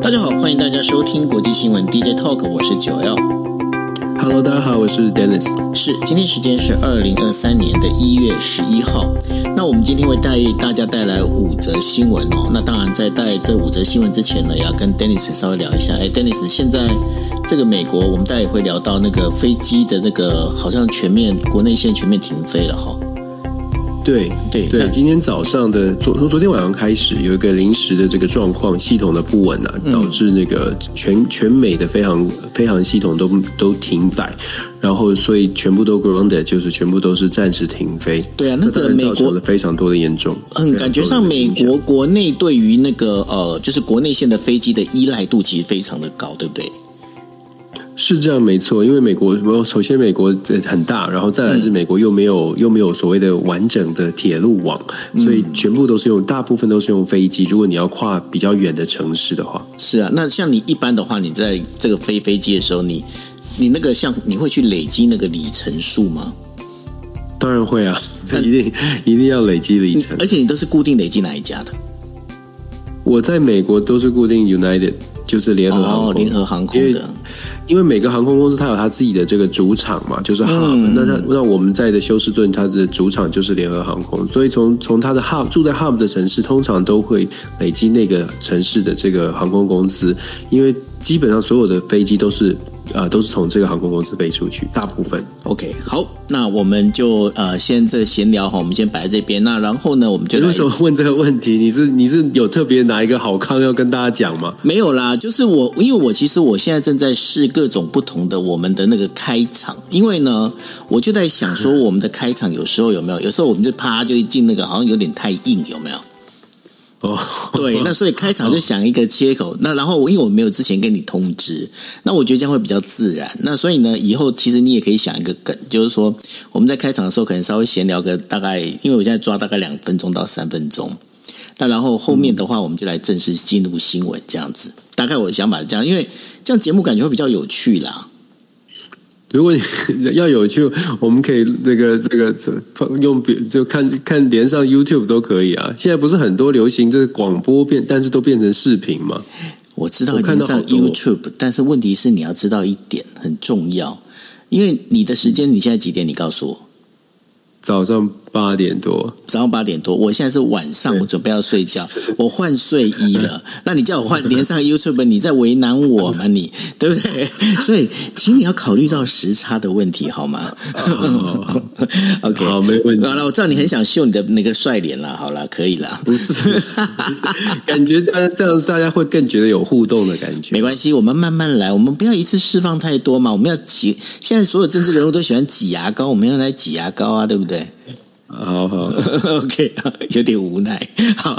大家好，欢迎大家收听国际新闻 DJ Talk，我是九 L。Hello，大家好，我是 Dennis。是，今天时间是二零二三年的一月十一号。那我们今天会带大家带来五则新闻哦。那当然，在带这五则新闻之前呢，也要跟 Dennis 稍微聊一下。哎，Dennis，现在这个美国，我们待会会聊到那个飞机的那个，好像全面国内线全面停飞了哈。对对对，今天早上的昨从昨天晚上开始，有一个临时的这个状况，系统的不稳啊，导致那个全全美的飞航飞航系统都都停摆，然后所以全部都 grounded，就是全部都是暂时停飞。对啊，那个美国的非常多的严重，嗯，感觉上美国国内对于那个呃，就是国内线的飞机的依赖度其实非常的高，对不对？是这样，没错。因为美国，首先美国很大，然后再来是美国又没有又没有所谓的完整的铁路网，所以全部都是用大部分都是用飞机。如果你要跨比较远的城市的话，是啊。那像你一般的话，你在这个飞飞机的时候，你你那个像你会去累积那个里程数吗？当然会啊，这一定一定要累积里程。而且你都是固定累积哪一家的？我在美国都是固定 United，就是联合航空，哦，联合航空的。因为每个航空公司它有它自己的这个主场嘛，就是 hub、嗯。那它那我们在的休斯顿，它的主场就是联合航空，所以从从它的 hub 住在 hub 的城市，通常都会累积那个城市的这个航空公司，因为基本上所有的飞机都是。啊、呃，都是从这个航空公司飞出去，大部分。OK，好，那我们就呃先这闲聊哈，我们先摆在这边。那然后呢，我们就为什么问这个问题？你是你是有特别哪一个好康要跟大家讲吗？没有啦，就是我，因为我其实我现在正在试各种不同的我们的那个开场，因为呢，我就在想说，我们的开场有时候有没有？有时候我们就啪就一进那个，好像有点太硬，有没有？哦，对，那所以开场就想一个切口，那然后我因为我没有之前跟你通知，那我觉得这样会比较自然。那所以呢，以后其实你也可以想一个梗，就是说我们在开场的时候可能稍微闲聊个大概，因为我现在抓大概两分钟到三分钟，那然后后面的话我们就来正式进入新闻这样子。大概我的想法是这样，因为这样节目感觉会比较有趣啦。如果你要有趣，我们可以这个这个用就看看连上 YouTube 都可以啊。现在不是很多流行这个广播变，但是都变成视频嘛？我知道连上 YouTube，但是问题是你要知道一点很重要，因为你的时间你现在几点？你告诉我，早上。八点多，早上八点多，我现在是晚上，我准备要睡觉，我换睡衣了。那你叫我换连上 YouTube，你在为难我吗？你对不对？所以，请你要考虑到时差的问题，好吗？OK，好，没问题。好了，我知道你很想秀你的那个帅脸了。好了，可以了。不是，感觉大家这样，大家会更觉得有互动的感觉。没关系，我们慢慢来，我们不要一次释放太多嘛。我们要挤，现在所有政治人物都喜欢挤牙膏，我们要来挤牙膏啊，对不对？好好，OK，有点无奈。好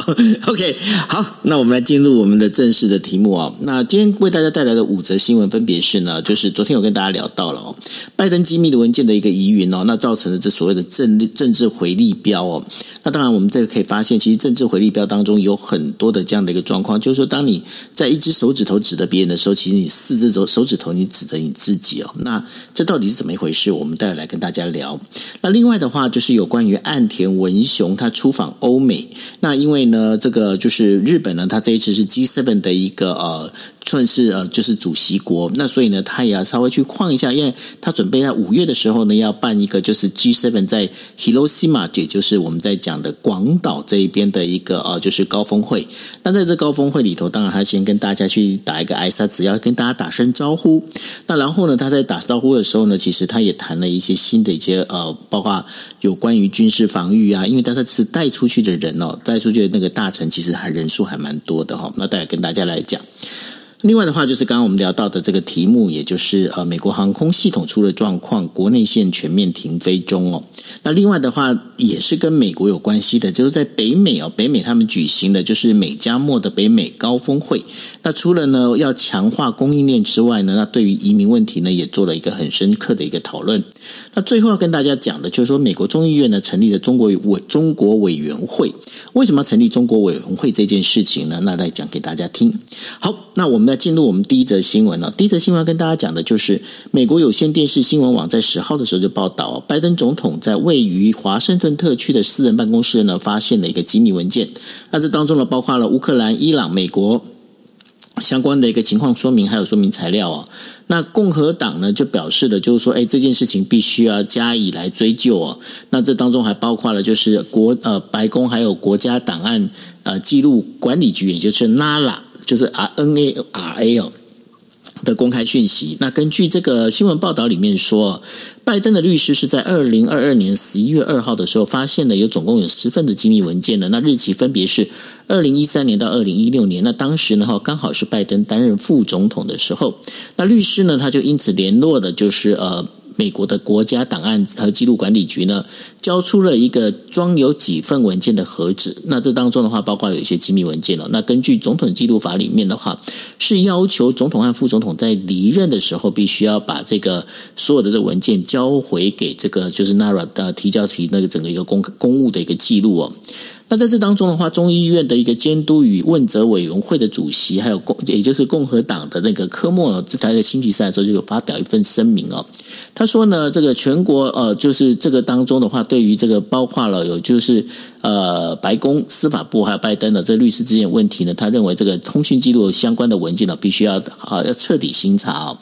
，OK，好，那我们来进入我们的正式的题目啊。那今天为大家带来的五则新闻分别是呢，就是昨天有跟大家聊到了哦，拜登机密的文件的一个疑云哦，那造成了这所谓的政政治回力镖哦。那当然，我们这个可以发现，其实政治回力镖当中有很多的这样的一个状况，就是说，当你在一只手指头指着别人的时候，其实你四只手手指头你指着你自己哦。那这到底是怎么一回事？我们待会来跟大家聊。那另外的话，就是有关于。岸田文雄他出访欧美，那因为呢，这个就是日本呢，他这一次是 G7 的一个呃。算是呃，就是主席国，那所以呢，他也要稍微去逛一下，因为他准备在五月的时候呢，要办一个就是 G7 在 Hiroshima，也就是我们在讲的广岛这一边的一个呃，就是高峰会。那在这高峰会里头，当然他先跟大家去打一个挨杀，只要跟大家打声招呼。那然后呢，他在打招呼的时候呢，其实他也谈了一些新的一些呃，包括有关于军事防御啊，因为他这次带出去的人哦，带出去的那个大臣其实还人数还蛮多的哈、哦。那大家跟大家来讲。另外的话，就是刚刚我们聊到的这个题目，也就是呃，美国航空系统出了状况，国内线全面停飞中哦。那另外的话，也是跟美国有关系的，就是在北美哦，北美他们举行的就是美加墨的北美高峰会。那除了呢要强化供应链之外呢，那对于移民问题呢，也做了一个很深刻的一个讨论。那最后要跟大家讲的，就是说美国众议院呢成立了中国委中国委员会，为什么要成立中国委员会这件事情呢？那来讲给大家听。好，那我们。那进入我们第一则新闻了。第一则新闻要跟大家讲的就是，美国有线电视新闻网在十号的时候就报道，拜登总统在位于华盛顿特区的私人办公室呢，发现了一个机密文件。那这当中呢，包括了乌克兰、伊朗、美国相关的一个情况说明，还有说明材料哦。那共和党呢就表示了，就是说，哎，这件事情必须要加以来追究哦。那这当中还包括了，就是国呃白宫还有国家档案呃记录管理局，也就是 NARA，就是 R N A R A 哦的公开讯息。那根据这个新闻报道里面说，拜登的律师是在二零二二年十一月二号的时候发现了有总共有十份的机密文件的，那日期分别是。二零一三年到二零一六年，那当时呢哈刚好是拜登担任副总统的时候，那律师呢他就因此联络的就是呃美国的国家档案和记录管理局呢，交出了一个装有几份文件的盒子。那这当中的话，包括有一些机密文件了。那根据总统记录法里面的话，是要求总统和副总统在离任的时候，必须要把这个所有的这文件交回给这个就是 NARA 的提交起那个整个一个公公务的一个记录哦。那在这当中的话，众议院的一个监督与问责委员会的主席，还有共，也就是共和党的那个科莫，他在星期三的时候就有发表一份声明哦。他说呢，这个全国呃，就是这个当中的话，对于这个包括了有就是呃白宫、司法部还有拜登的这律师之间问题呢，他认为这个通讯记录相关的文件呢，必须要啊要彻底审查哦。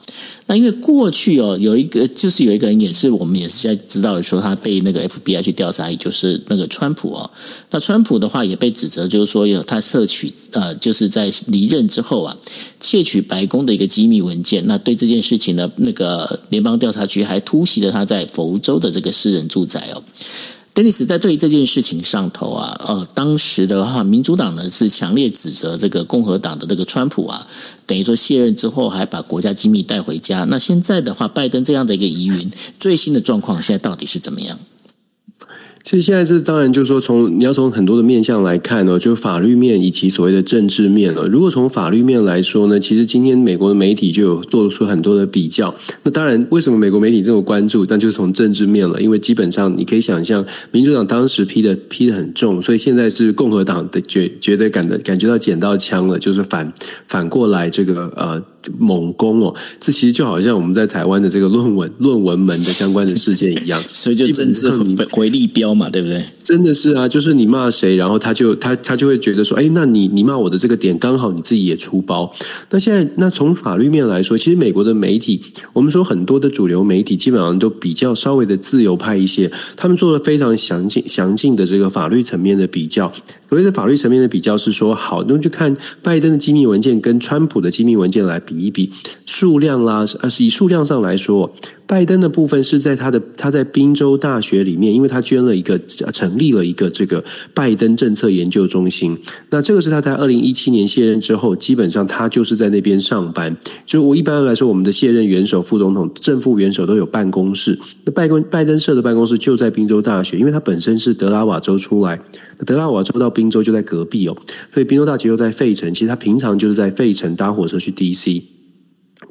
那因为过去哦，有一个就是有一个人也是我们也是在知道的说他被那个 FBI 去调查，也就是那个川普哦。那川普的话也被指责就是说有他摄取呃，就是在离任之后啊，窃取白宫的一个机密文件。那对这件事情呢，那个联邦调查局还突袭了他在佛州的这个私人住宅哦。丹尼斯在对于这件事情上头啊，呃，当时的话，民主党呢是强烈指责这个共和党的这个川普啊，等于说卸任之后还把国家机密带回家。那现在的话，拜登这样的一个疑云，最新的状况现在到底是怎么样？其实现在这当然就是说，从你要从很多的面向来看呢，就法律面以及所谓的政治面了。如果从法律面来说呢，其实今天美国的媒体就有做出很多的比较。那当然，为什么美国媒体这么关注？但就是从政治面了，因为基本上你可以想象，民主党当时批的批的很重，所以现在是共和党的觉觉得感的感觉到捡到枪了，就是反反过来这个呃。猛攻哦，这其实就好像我们在台湾的这个论文论文门的相关的事件一样，所以就政治回力标嘛，对不对？真的是啊，就是你骂谁，然后他就他他就会觉得说，哎，那你你骂我的这个点刚好你自己也出包。那现在那从法律面来说，其实美国的媒体，我们说很多的主流媒体基本上都比较稍微的自由派一些，他们做了非常详尽详尽的这个法律层面的比较。所谓的法律层面的比较是说，好，那就看拜登的机密文件跟川普的机密文件来比一比数量啦，呃，是以数量上来说。拜登的部分是在他的他在宾州大学里面，因为他捐了一个成立了一个这个拜登政策研究中心。那这个是他在二零一七年卸任之后，基本上他就是在那边上班。就我一般来说，我们的卸任元首、副总统、正副元首都有办公室。那拜登拜登设的办公室就在宾州大学，因为他本身是德拉瓦州出来，德拉瓦州到宾州就在隔壁哦，所以宾州大学又在费城。其实他平常就是在费城搭火车去 DC。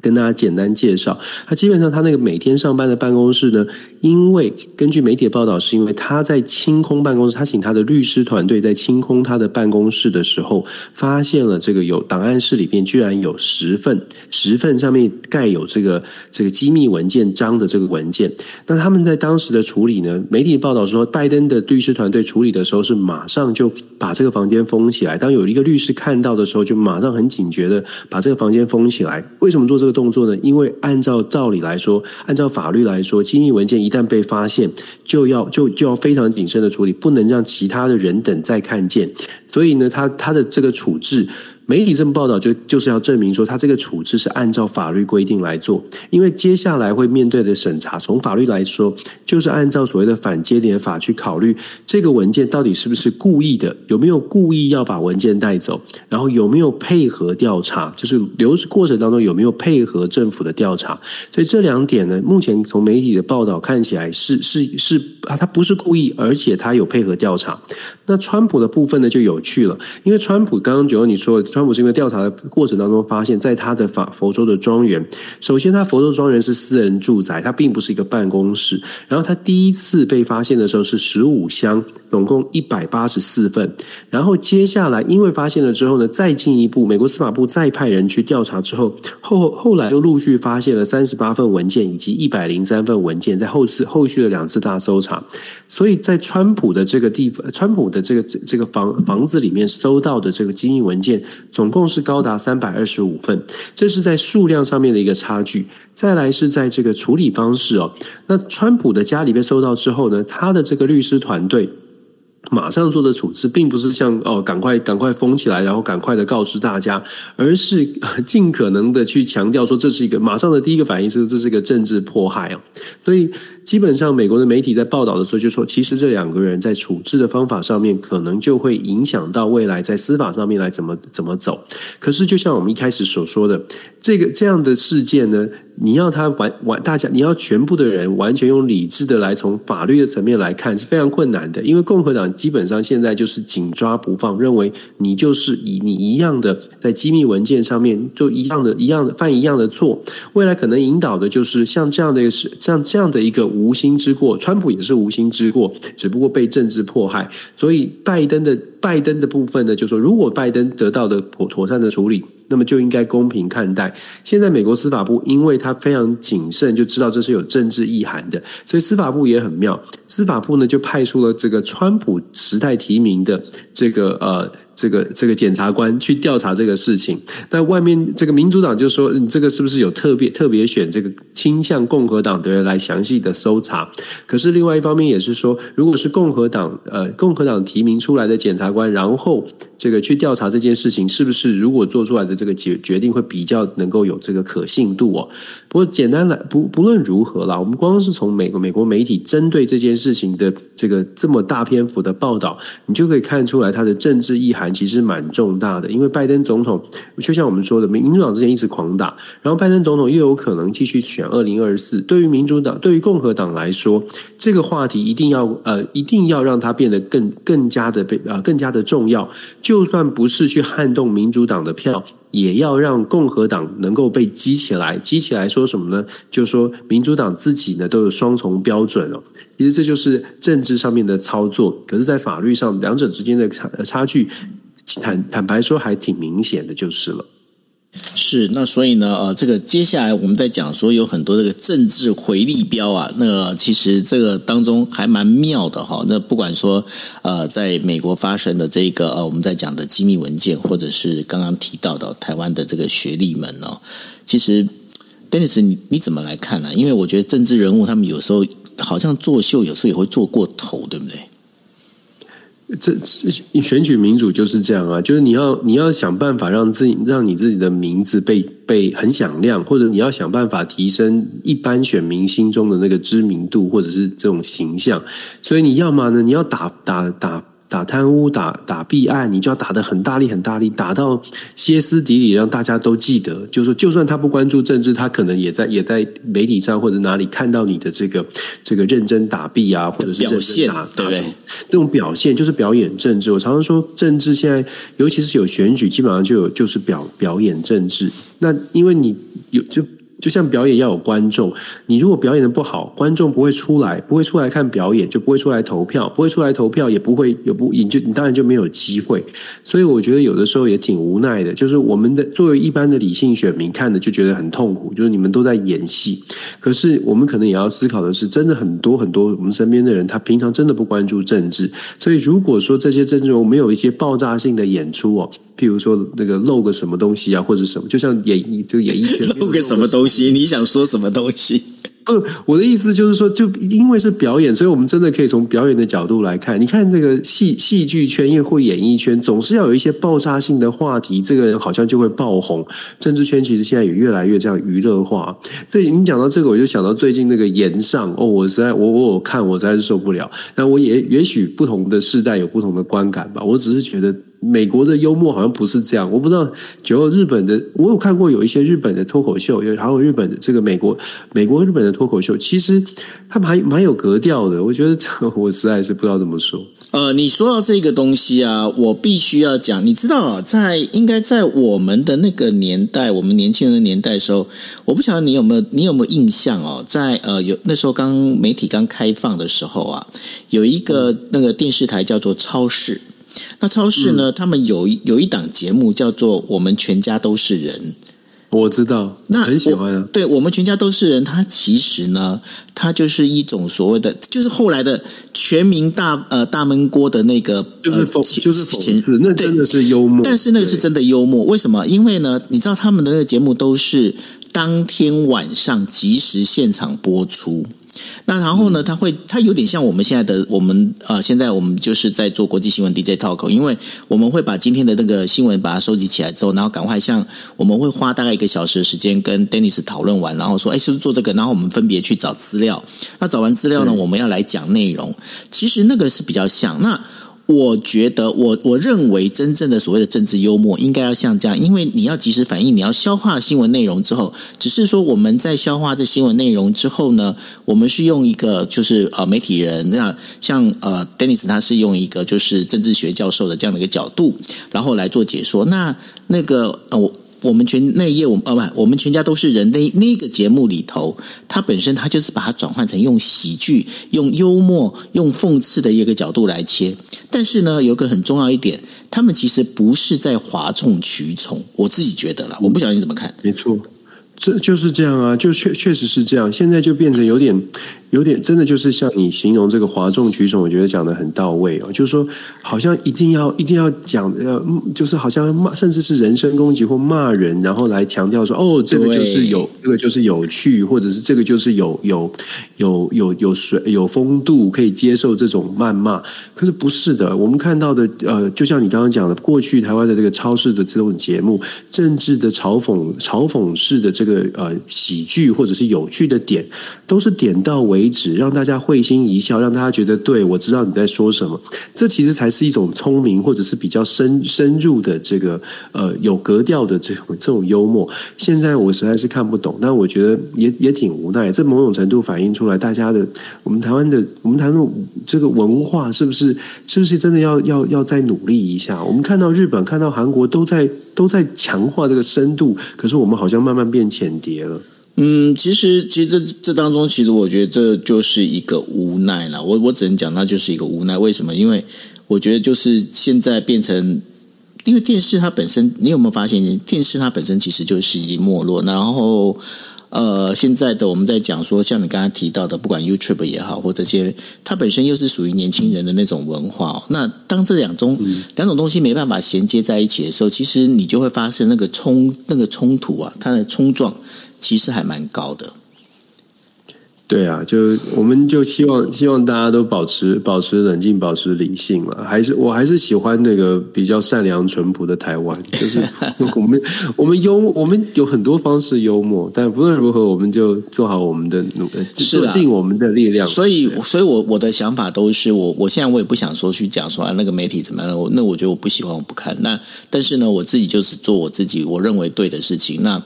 跟大家简单介绍，他基本上他那个每天上班的办公室呢，因为根据媒体报道，是因为他在清空办公室，他请他的律师团队在清空他的办公室的时候，发现了这个有档案室里面居然有十份，十份上面盖有这个这个机密文件章的这个文件。那他们在当时的处理呢，媒体报道说，拜登的律师团队处理的时候是马上就把这个房间封起来。当有一个律师看到的时候，就马上很警觉的把这个房间封起来。为什么做这个？动作呢？因为按照道理来说，按照法律来说，机密文件一旦被发现，就要就就要非常谨慎的处理，不能让其他的人等再看见。所以呢，他他的这个处置。媒体这么报道，就就是要证明说，他这个处置是按照法律规定来做。因为接下来会面对的审查，从法律来说，就是按照所谓的反接连法去考虑这个文件到底是不是故意的，有没有故意要把文件带走，然后有没有配合调查，就是流程过程当中有没有配合政府的调查。所以这两点呢，目前从媒体的报道看起来是是是啊，他不是故意，而且他有配合调查。那川普的部分呢，就有趣了，因为川普刚刚九欧你说的。川普是因为调查的过程当中发现，在他的法佛州的庄园，首先他佛州庄园是私人住宅，它并不是一个办公室。然后他第一次被发现的时候是十五箱总共一百八十四份。然后接下来因为发现了之后呢，再进一步，美国司法部再派人去调查之后，后后来又陆续发现了三十八份文件以及一百零三份文件，在后次后续的两次大搜查，所以在川普的这个地方，川普的这个这个房房子里面搜到的这个机密文件，总共是高达三百二十五份，这是在数量上面的一个差距。再来是在这个处理方式哦，那川普的家里被搜到之后呢，他的这个律师团队马上做的处置，并不是像哦，赶快赶快封起来，然后赶快的告知大家，而是 尽可能的去强调说，这是一个马上的第一个反应是这是一个政治迫害哦，所以。基本上，美国的媒体在报道的时候就说，其实这两个人在处置的方法上面，可能就会影响到未来在司法上面来怎么怎么走。可是，就像我们一开始所说的，这个这样的事件呢，你要他完完，大家你要全部的人完全用理智的来从法律的层面来看是非常困难的，因为共和党基本上现在就是紧抓不放，认为你就是以你一样的在机密文件上面就一样的一样的犯一样的错，未来可能引导的就是像这样的一个像这样的一个。无心之过，川普也是无心之过，只不过被政治迫害。所以拜登的拜登的部分呢，就说如果拜登得到的妥妥善的处理，那么就应该公平看待。现在美国司法部因为他非常谨慎，就知道这是有政治意涵的，所以司法部也很妙。司法部呢就派出了这个川普时代提名的这个呃。这个这个检察官去调查这个事情，但外面这个民主党就说，你这个是不是有特别特别选这个倾向共和党的人来详细的搜查？可是另外一方面也是说，如果是共和党呃共和党提名出来的检察官，然后。这个去调查这件事情是不是，如果做出来的这个决决定会比较能够有这个可信度哦？不过简单来不不论如何啦，我们光是从美国美国媒体针对这件事情的这个这么大篇幅的报道，你就可以看出来它的政治意涵其实蛮重大的。因为拜登总统就像我们说的，民主党之前一直狂打，然后拜登总统又有可能继续选二零二四，对于民主党对于共和党来说，这个话题一定要呃一定要让它变得更更加的被呃更加的重要。就算不是去撼动民主党的票，也要让共和党能够被激起来。激起来说什么呢？就是说民主党自己呢都有双重标准哦。其实这就是政治上面的操作，可是，在法律上两者之间的差差距，坦坦白说还挺明显的，就是了。是，那所以呢，呃，这个接下来我们在讲说有很多这个政治回力标啊，那其实这个当中还蛮妙的哈。那不管说呃，在美国发生的这个呃，我们在讲的机密文件，或者是刚刚提到的台湾的这个学历们哦，其实 Dennis 你你怎么来看呢？因为我觉得政治人物他们有时候好像作秀，有时候也会做过头，对不对？这选举民主就是这样啊，就是你要你要想办法让自己让你自己的名字被被很响亮，或者你要想办法提升一般选民心中的那个知名度，或者是这种形象，所以你要么呢，你要打打打。打贪污、打打弊案，你就要打得很大力、很大力，打到歇斯底里，让大家都记得。就是说，就算他不关注政治，他可能也在也在媒体上或者哪里看到你的这个这个认真打弊啊，或者是认真打，对不对？这种表现就是表演政治。我常常说，政治现在尤其是有选举，基本上就有就是表表演政治。那因为你有就。就像表演要有观众，你如果表演的不好，观众不会出来，不会出来看表演，就不会出来投票，不会出来投票，也不会有不你，就你当然就没有机会。所以我觉得有的时候也挺无奈的，就是我们的作为一般的理性选民看的就觉得很痛苦，就是你们都在演戏。可是我们可能也要思考的是，真的很多很多我们身边的人，他平常真的不关注政治。所以如果说这些政治人物没有一些爆炸性的演出哦。譬如说那个露个什么东西啊，或者什么，就像演艺就演艺圈 露个什么东西，你想说什么东西？不，我的意思就是说，就因为是表演，所以我们真的可以从表演的角度来看。你看这个戏戏剧圈，又或演艺圈，总是要有一些爆炸性的话题，这个人好像就会爆红。政治圈其实现在也越来越这样娱乐化。对你讲到这个，我就想到最近那个炎上哦，我实在我我我看我实在是受不了。那我也也许不同的世代有不同的观感吧。我只是觉得。美国的幽默好像不是这样，我不知道。就日本的，我有看过有一些日本的脱口秀，有还有日本的这个美国、美国日本的脱口秀，其实他们还蛮有格调的。我觉得 我实在是不知道怎么说。呃，你说到这个东西啊，我必须要讲。你知道啊，在应该在我们的那个年代，我们年轻人的年代的时候，我不晓得你有没有你有没有印象哦？在呃，有那时候刚媒体刚开放的时候啊，有一个那个电视台叫做超视。那超市呢，嗯、他们有有一档节目叫做《我们全家都是人》。我知道，那很喜欢啊。对，我们全家都是人，它其实呢，它就是一种所谓的，就是后来的全民大呃大闷锅的那个，就是讽、呃，就是讽刺，那真的是幽默。但是那个是真的幽默，为什么？因为呢，你知道他们的那个节目都是当天晚上即时现场播出。那然后呢？他会，他有点像我们现在的我们啊、呃，现在我们就是在做国际新闻 DJ talk，因为我们会把今天的那个新闻把它收集起来之后，然后赶快像我们会花大概一个小时的时间跟 Dennis 讨论完，然后说，哎，是不是做这个？然后我们分别去找资料。那找完资料呢，我们要来讲内容。其实那个是比较像那。我觉得，我我认为真正的所谓的政治幽默应该要像这样，因为你要及时反应，你要消化新闻内容之后，只是说我们在消化这新闻内容之后呢，我们是用一个就是呃媒体人，那像呃，Denis 他是用一个就是政治学教授的这样的一个角度，然后来做解说。那那个呃我。我们全那一页，我们呃不，我们全家都是人。那那个节目里头，它本身它就是把它转换成用喜剧、用幽默、用讽刺的一个角度来切。但是呢，有个很重要一点，他们其实不是在哗众取宠。我自己觉得啦，我不晓得你怎么看。没错，这就是这样啊，就确确实是这样。现在就变成有点。有点真的就是像你形容这个哗众取宠，我觉得讲的很到位哦。就是说，好像一定要一定要讲，呃就是好像骂，甚至是人身攻击或骂人，然后来强调说，哦，这个就是有，这个就是有趣，或者是这个就是有有有有有水有风度，可以接受这种谩骂。可是不是的，我们看到的，呃，就像你刚刚讲的，过去台湾的这个超市的这种节目，政治的嘲讽嘲讽式的这个呃喜剧或者是有趣的点，都是点到为。为止，让大家会心一笑，让大家觉得对，我知道你在说什么。这其实才是一种聪明，或者是比较深深入的这个呃有格调的这种这种幽默。现在我实在是看不懂，但我觉得也也挺无奈。这某种程度反映出来，大家的我们台湾的我们台湾这个文化是不是是不是真的要要要再努力一下？我们看到日本、看到韩国都在都在强化这个深度，可是我们好像慢慢变浅碟了。嗯，其实，其实这这当中，其实我觉得这就是一个无奈了。我我只能讲，那就是一个无奈。为什么？因为我觉得就是现在变成，因为电视它本身，你有没有发现，电视它本身其实就是已经没落。然后，呃，现在的我们在讲说，像你刚才提到的，不管 YouTube 也好，或者这些，它本身又是属于年轻人的那种文化。那当这两种两种东西没办法衔接在一起的时候，其实你就会发生那个冲那个冲突啊，它的冲撞。其实还蛮高的，对啊，就我们就希望希望大家都保持保持冷静，保持理性嘛。还是我还是喜欢那个比较善良淳朴的台湾，就是 我们我们幽我们有很多方式幽默，但不论如何，我们就做好我们的努力，是尽我们的力量。所以，所以我我的想法都是我我现在我也不想说去讲说啊那个媒体怎么样，我那我觉得我不喜欢，我不看。那但是呢，我自己就是做我自己我认为对的事情。那。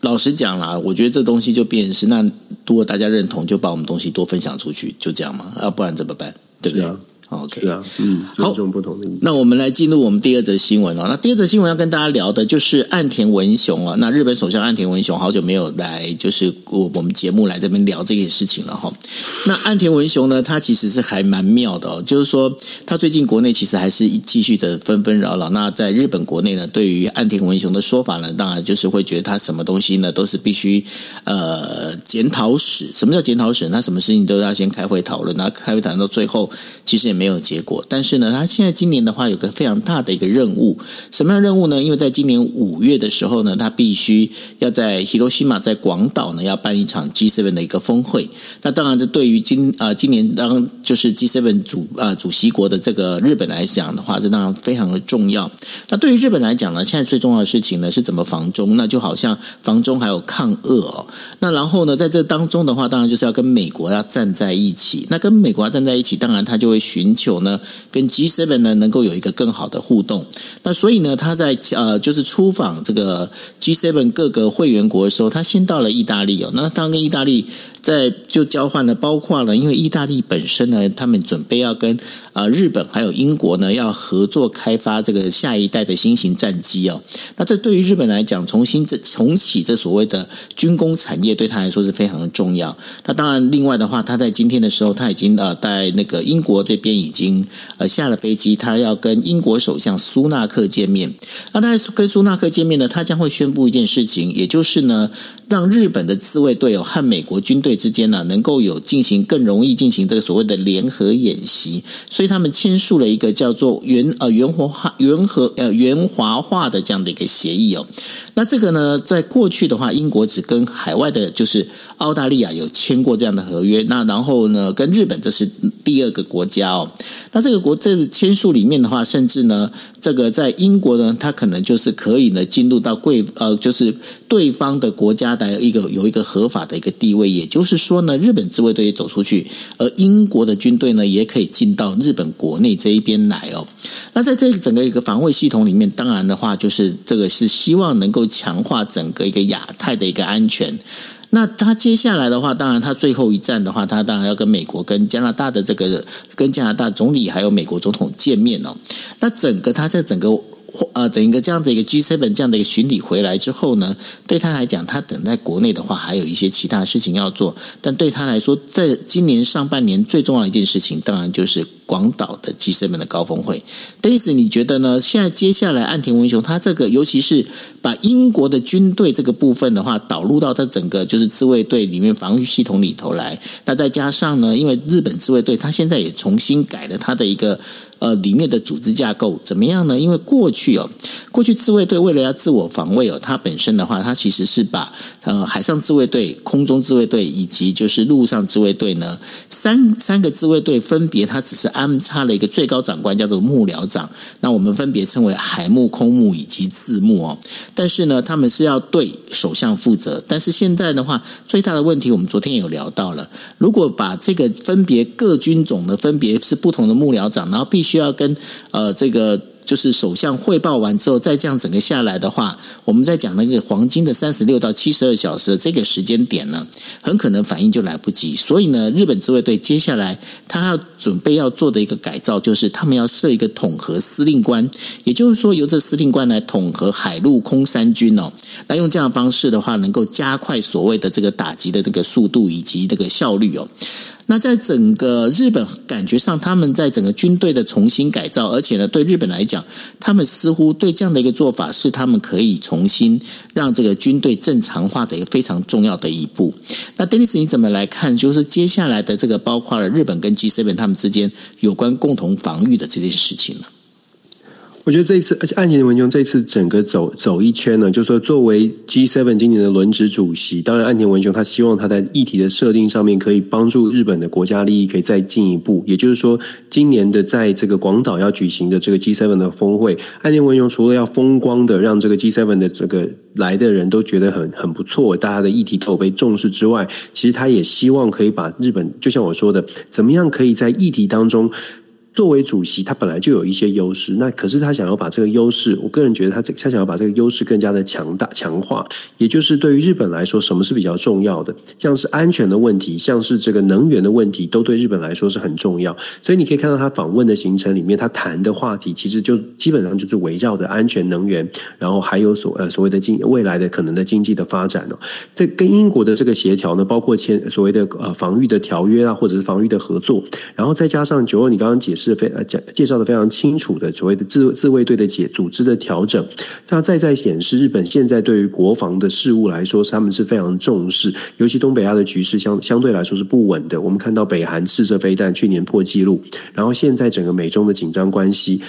老实讲啦，我觉得这东西就变成是，那如果大家认同，就把我们东西多分享出去，就这样嘛，要不然怎么办？对不对？OK，是啊，嗯，好，不同的意见。那我们来进入我们第二则新闻哦。那第二则新闻要跟大家聊的就是岸田文雄啊。那日本首相岸田文雄好久没有来，就是我我们节目来这边聊这件事情了哈。那岸田文雄呢，他其实是还蛮妙的哦，就是说他最近国内其实还是继续的纷纷扰扰。那在日本国内呢，对于岸田文雄的说法呢，当然就是会觉得他什么东西呢都是必须呃检讨史。什么叫检讨史？那什么事情都要先开会讨论，那开会讨论到最后，其实也没有结果，但是呢，他现在今年的话有个非常大的一个任务，什么样的任务呢？因为在今年五月的时候呢，他必须要在 Hiroshima 在广岛呢要办一场 G seven 的一个峰会。那当然，这对于今啊、今年当就是 G seven 主啊、主席国的这个日本来讲的话，这当然非常的重要。那对于日本来讲呢，现在最重要的事情呢是怎么防中？那就好像防中还有抗俄哦。那然后呢，在这当中的话，当然就是要跟美国要站在一起。那跟美国要站在一起，当然他就会寻。寻求呢，跟 G7 呢能够有一个更好的互动。那所以呢，他在呃，就是出访这个 G7 各个会员国的时候，他先到了意大利哦。那当跟意大利。在就交换了，包括了，因为意大利本身呢，他们准备要跟啊、日本还有英国呢要合作开发这个下一代的新型战机哦。那这对于日本来讲，重新这重启这所谓的军工产业，对他来说是非常的重要。那当然，另外的话，他在今天的时候，他已经呃在那个英国这边已经呃下了飞机，他要跟英国首相苏纳克见面。那他跟苏纳克见面呢，他将会宣布一件事情，也就是呢。让日本的自卫队哦和美国军队之间呢，能够有进行更容易进行这个所谓的联合演习，所以他们签署了一个叫做原呃援华化援和呃援华化的这样的一个协议哦。那这个呢，在过去的话，英国只跟海外的，就是澳大利亚有签过这样的合约。那然后呢，跟日本这是第二个国家哦。那这个国这签署里面的话，甚至呢。这个在英国呢，它可能就是可以呢进入到贵呃，就是对方的国家的一个有一个合法的一个地位，也就是说呢，日本自卫队也走出去，而英国的军队呢也可以进到日本国内这一边来哦。那在这个整个一个防卫系统里面，当然的话就是这个是希望能够强化整个一个亚太的一个安全。那他接下来的话，当然他最后一站的话，他当然要跟美国、跟加拿大的这个、跟加拿大总理还有美国总统见面哦。那整个他在整个呃，整一个这样的一个 G7 这样的一个巡礼回来之后呢，对他来讲，他等在国内的话，还有一些其他事情要做。但对他来说，在今年上半年最重要的一件事情，当然就是。广岛的 G7 的高峰会，戴斯，你觉得呢？现在接下来岸田文雄他这个，尤其是把英国的军队这个部分的话导入到他整个就是自卫队里面防御系统里头来，那再加上呢，因为日本自卫队他现在也重新改了他的一个呃里面的组织架构，怎么样呢？因为过去哦。过去自卫队为了要自我防卫哦，它本身的话，它其实是把呃海上自卫队、空中自卫队以及就是陆上自卫队呢三三个自卫队分别，它只是安插了一个最高长官叫做幕僚长，那我们分别称为海幕、空幕以及字幕哦。但是呢，他们是要对首相负责。但是现在的话，最大的问题我们昨天有聊到了，如果把这个分别各军种的分别是不同的幕僚长，然后必须需要跟呃这个。就是首相汇报完之后，再这样整个下来的话，我们在讲那个黄金的三十六到七十二小时的这个时间点呢，很可能反应就来不及。所以呢，日本自卫队接下来他要准备要做的一个改造，就是他们要设一个统合司令官，也就是说由这司令官来统合海陆空三军哦，那用这样方式的话，能够加快所谓的这个打击的这个速度以及这个效率哦。那在整个日本感觉上，他们在整个军队的重新改造，而且呢，对日本来讲，他们似乎对这样的一个做法是他们可以重新让这个军队正常化的一个非常重要的一步。那 Dennis，你怎么来看？就是接下来的这个，包括了日本跟 G7 他们之间有关共同防御的这件事情呢？我觉得这一次，而且岸田文雄这次整个走走一圈呢，就是说作为 G7 今年的轮值主席，当然岸田文雄他希望他在议题的设定上面可以帮助日本的国家利益可以再进一步。也就是说，今年的在这个广岛要举行的这个 G7 的峰会，岸田文雄除了要风光的让这个 G7 的这个来的人都觉得很很不错，大家的议题都被重视之外，其实他也希望可以把日本，就像我说的，怎么样可以在议题当中。作为主席，他本来就有一些优势，那可是他想要把这个优势，我个人觉得他这他想要把这个优势更加的强大强化，也就是对于日本来说，什么是比较重要的，像是安全的问题，像是这个能源的问题，都对日本来说是很重要。所以你可以看到他访问的行程里面，他谈的话题其实就基本上就是围绕着安全能源，然后还有所呃所谓的经未来的可能的经济的发展哦。这跟英国的这个协调呢，包括签所谓的呃防御的条约啊，或者是防御的合作，然后再加上九二你刚刚解释。是非呃讲介绍的非常清楚的所谓的自自卫队的解组织的调整，它再再显示日本现在对于国防的事务来说，他们是非常重视，尤其东北亚的局势相相对来说是不稳的。我们看到北韩试射飞弹，去年破纪录，然后现在整个美中的紧张关系，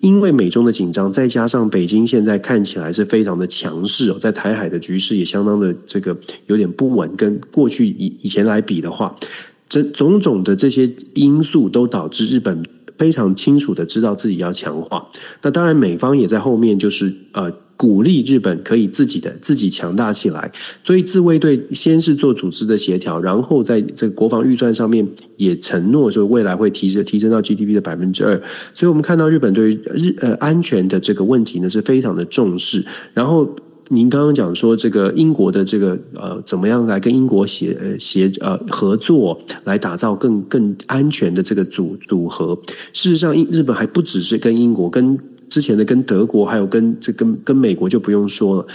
因为美中的紧张，再加上北京现在看起来是非常的强势哦，在台海的局势也相当的这个有点不稳，跟过去以以前来比的话，这种种的这些因素都导致日本。非常清楚的知道自己要强化，那当然美方也在后面，就是呃鼓励日本可以自己的自己强大起来。所以自卫队先是做组织的协调，然后在这个国防预算上面也承诺说未来会提升提升到 GDP 的百分之二。所以我们看到日本对于日呃安全的这个问题呢是非常的重视，然后。您刚刚讲说这个英国的这个呃，怎么样来跟英国协协呃合作，来打造更更安全的这个组组合。事实上，日本还不只是跟英国，跟之前的跟德国，还有跟这跟跟美国就不用说了。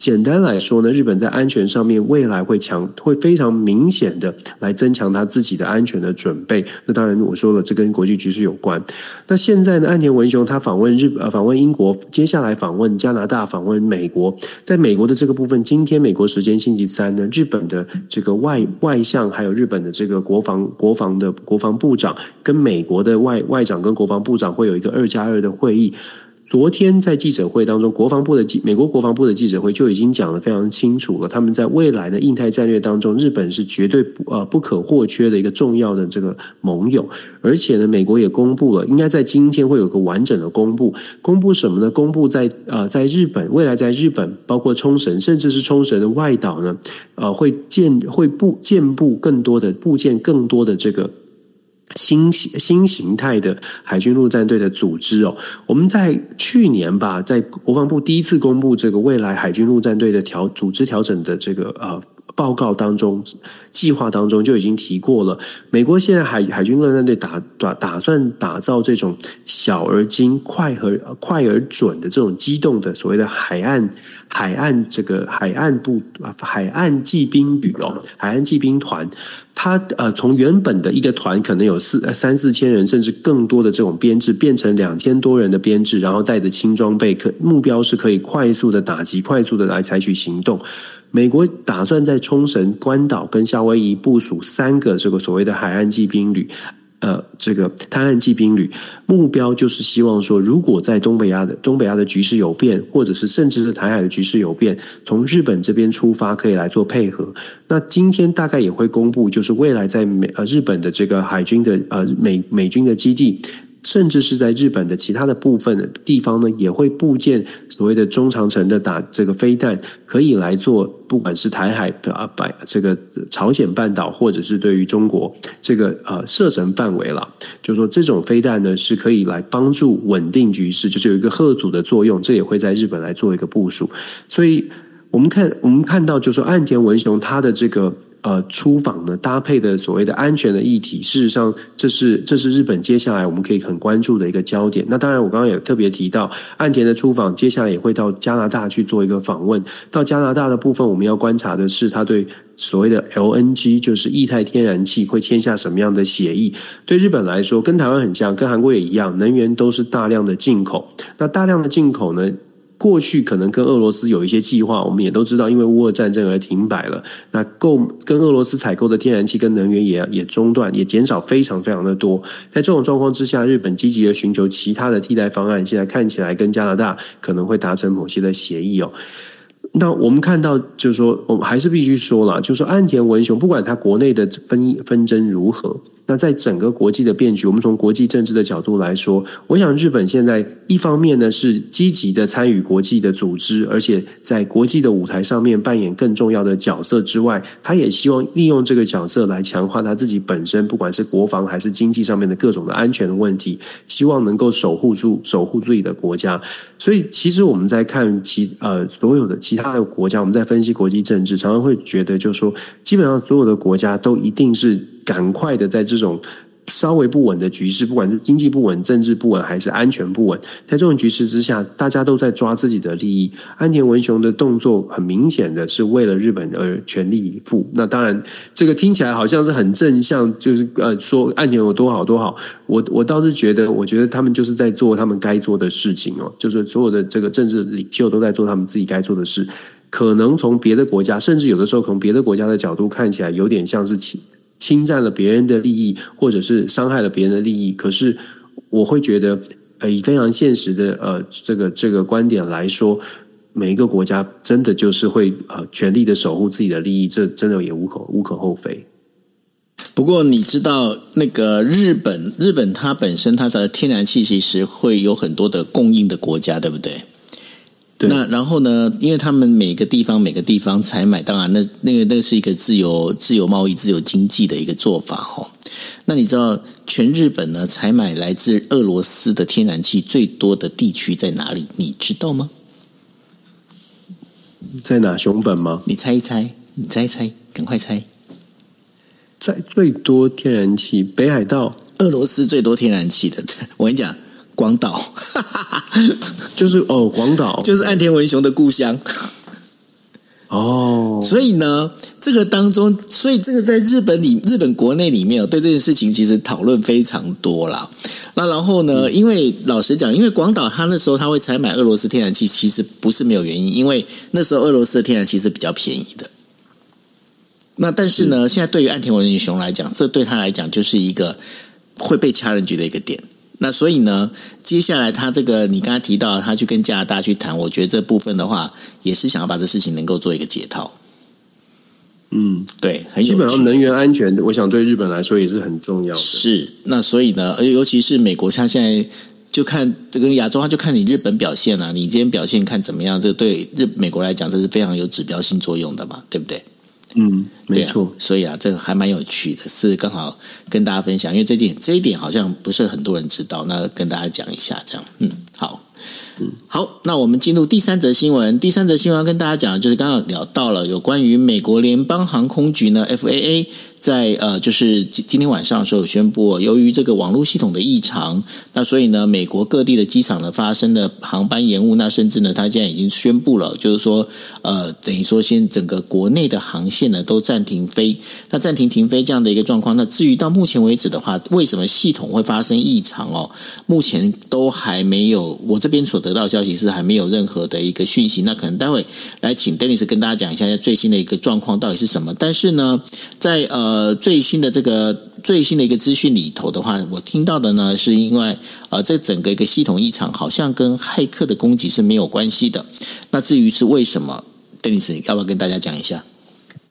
简单来说呢，日本在安全上面未来会强，会非常明显的来增强他自己的安全的准备。那当然我说了，这跟国际局势有关。那现在呢，岸田文雄他访问日呃访问英国，接下来访问加拿大，访问美国。在美国的这个部分，今天美国时间星期三呢，日本的这个外外相还有日本的这个国防国防的国防部长跟美国的外外长跟国防部长会有一个二加二的会议。昨天在记者会当中，国防部的记美国国防部的记者会就已经讲得非常清楚了。他们在未来的印太战略当中，日本是绝对不呃不可或缺的一个重要的这个盟友。而且呢，美国也公布了，应该在今天会有个完整的公布。公布什么呢？公布在呃在日本未来在日本，包括冲绳，甚至是冲绳的外岛呢，呃会建会布建布更多的部件更多的这个。新新形态的海军陆战队的组织哦，我们在去年吧，在国防部第一次公布这个未来海军陆战队的调组织调整的这个呃报告当中，计划当中就已经提过了。美国现在海海军陆战队打打打算打造这种小而精、快和快而准的这种机动的所谓的海岸海岸这个海岸部海岸骑兵旅哦，海岸骑兵团。它呃，从原本的一个团可能有四三四千人，甚至更多的这种编制，变成两千多人的编制，然后带着轻装备，可目标是可以快速的打击，快速的来采取行动。美国打算在冲绳、关岛跟夏威夷部署三个这个所谓的海岸骑兵旅。呃，这个滩岸骑兵旅目标就是希望说，如果在东北亚的东北亚的局势有变，或者是甚至是台海的局势有变，从日本这边出发可以来做配合。那今天大概也会公布，就是未来在美呃日本的这个海军的呃美美军的基地。甚至是在日本的其他的部分的地方呢，也会布建所谓的中长程的打这个飞弹，可以来做，不管是台海的啊，百这个朝鲜半岛，或者是对于中国这个呃射程范围了，就是说这种飞弹呢是可以来帮助稳定局势，就是有一个贺阻的作用，这也会在日本来做一个部署。所以我们看我们看到，就是说岸田文雄他的这个。呃，出访呢，搭配的所谓的安全的议题，事实上，这是这是日本接下来我们可以很关注的一个焦点。那当然，我刚刚也特别提到，岸田的出访，接下来也会到加拿大去做一个访问。到加拿大的部分，我们要观察的是他对所谓的 LNG，就是液态天然气，会签下什么样的协议。对日本来说，跟台湾很像，跟韩国也一样，能源都是大量的进口。那大量的进口呢？过去可能跟俄罗斯有一些计划，我们也都知道，因为乌俄战争而停摆了。那购跟俄罗斯采购的天然气跟能源也也中断，也减少非常非常的多。在这种状况之下，日本积极的寻求其他的替代方案，现在看起来跟加拿大可能会达成某些的协议哦。那我们看到，就是说，我们还是必须说了，就是说，岸田文雄不管他国内的纷纷争如何。那在整个国际的变局，我们从国际政治的角度来说，我想日本现在一方面呢是积极的参与国际的组织，而且在国际的舞台上面扮演更重要的角色之外，他也希望利用这个角色来强化他自己本身，不管是国防还是经济上面的各种的安全的问题，希望能够守护住守护自己的国家。所以，其实我们在看其呃所有的其他的国家，我们在分析国际政治，常常会觉得，就是说，基本上所有的国家都一定是。赶快的，在这种稍微不稳的局势，不管是经济不稳、政治不稳，还是安全不稳，在这种局势之下，大家都在抓自己的利益。安田文雄的动作很明显的是为了日本而全力以赴。那当然，这个听起来好像是很正向，就是呃说安田有多好多好。我我倒是觉得，我觉得他们就是在做他们该做的事情哦，就是所有的这个政治领袖都在做他们自己该做的事。可能从别的国家，甚至有的时候从别的国家的角度看起来，有点像是起。侵占了别人的利益，或者是伤害了别人的利益。可是，我会觉得，呃，以非常现实的呃这个这个观点来说，每一个国家真的就是会呃全力的守护自己的利益，这真的也无可无可厚非。不过，你知道那个日本，日本它本身它的天然气其实会有很多的供应的国家，对不对？那然后呢？因为他们每个地方每个地方采买，当然那那个那是一个自由自由贸易、自由经济的一个做法哈。那你知道全日本呢采买来自俄罗斯的天然气最多的地区在哪里？你知道吗？在哪？熊本吗？你猜一猜，你猜一猜，赶快猜。在最多天然气，北海道。俄罗斯最多天然气的，我跟你讲，广岛，就是哦，广岛就是岸田文雄的故乡。哦，所以呢，这个当中，所以这个在日本里，日本国内里面对这件事情其实讨论非常多啦。那然后呢，嗯、因为老实讲，因为广岛他那时候他会采买俄罗斯天然气，其实不是没有原因，因为那时候俄罗斯的天然气是比较便宜的。那但是呢，是现在对于岸田文雄来讲，这对他来讲就是一个会被 challenge 的一个点。那所以呢，接下来他这个你刚才提到他去跟加拿大去谈，我觉得这部分的话也是想要把这事情能够做一个解套。嗯，对，很基本上能源安全，我想对日本来说也是很重要的。是，那所以呢，而尤其是美国，他现在就看这个亚洲，他就看你日本表现了、啊。你今天表现看怎么样？这对日美国来讲，这是非常有指标性作用的嘛，对不对？嗯，没错，啊，所以啊，这个还蛮有趣的，是刚好跟大家分享，因为这点这一点好像不是很多人知道，那跟大家讲一下，这样，嗯，好，嗯，好，那我们进入第三则新闻，第三则新闻要跟大家讲的就是刚刚聊到了有关于美国联邦航空局呢，FAA。在呃，就是今今天晚上的时候宣布，由于这个网络系统的异常，那所以呢，美国各地的机场呢发生的航班延误，那甚至呢，他现在已经宣布了，就是说，呃，等于说，现整个国内的航线呢都暂停飞，那暂停停飞这样的一个状况。那至于到目前为止的话，为什么系统会发生异常哦？目前都还没有，我这边所得到的消息是还没有任何的一个讯息。那可能待会来请 Dennis 跟大家讲一下最新的一个状况到底是什么。但是呢，在呃。呃，最新的这个最新的一个资讯里头的话，我听到的呢，是因为呃，这整个一个系统异常好像跟骇客的攻击是没有关系的。那至于是为什么，邓律师要不要跟大家讲一下？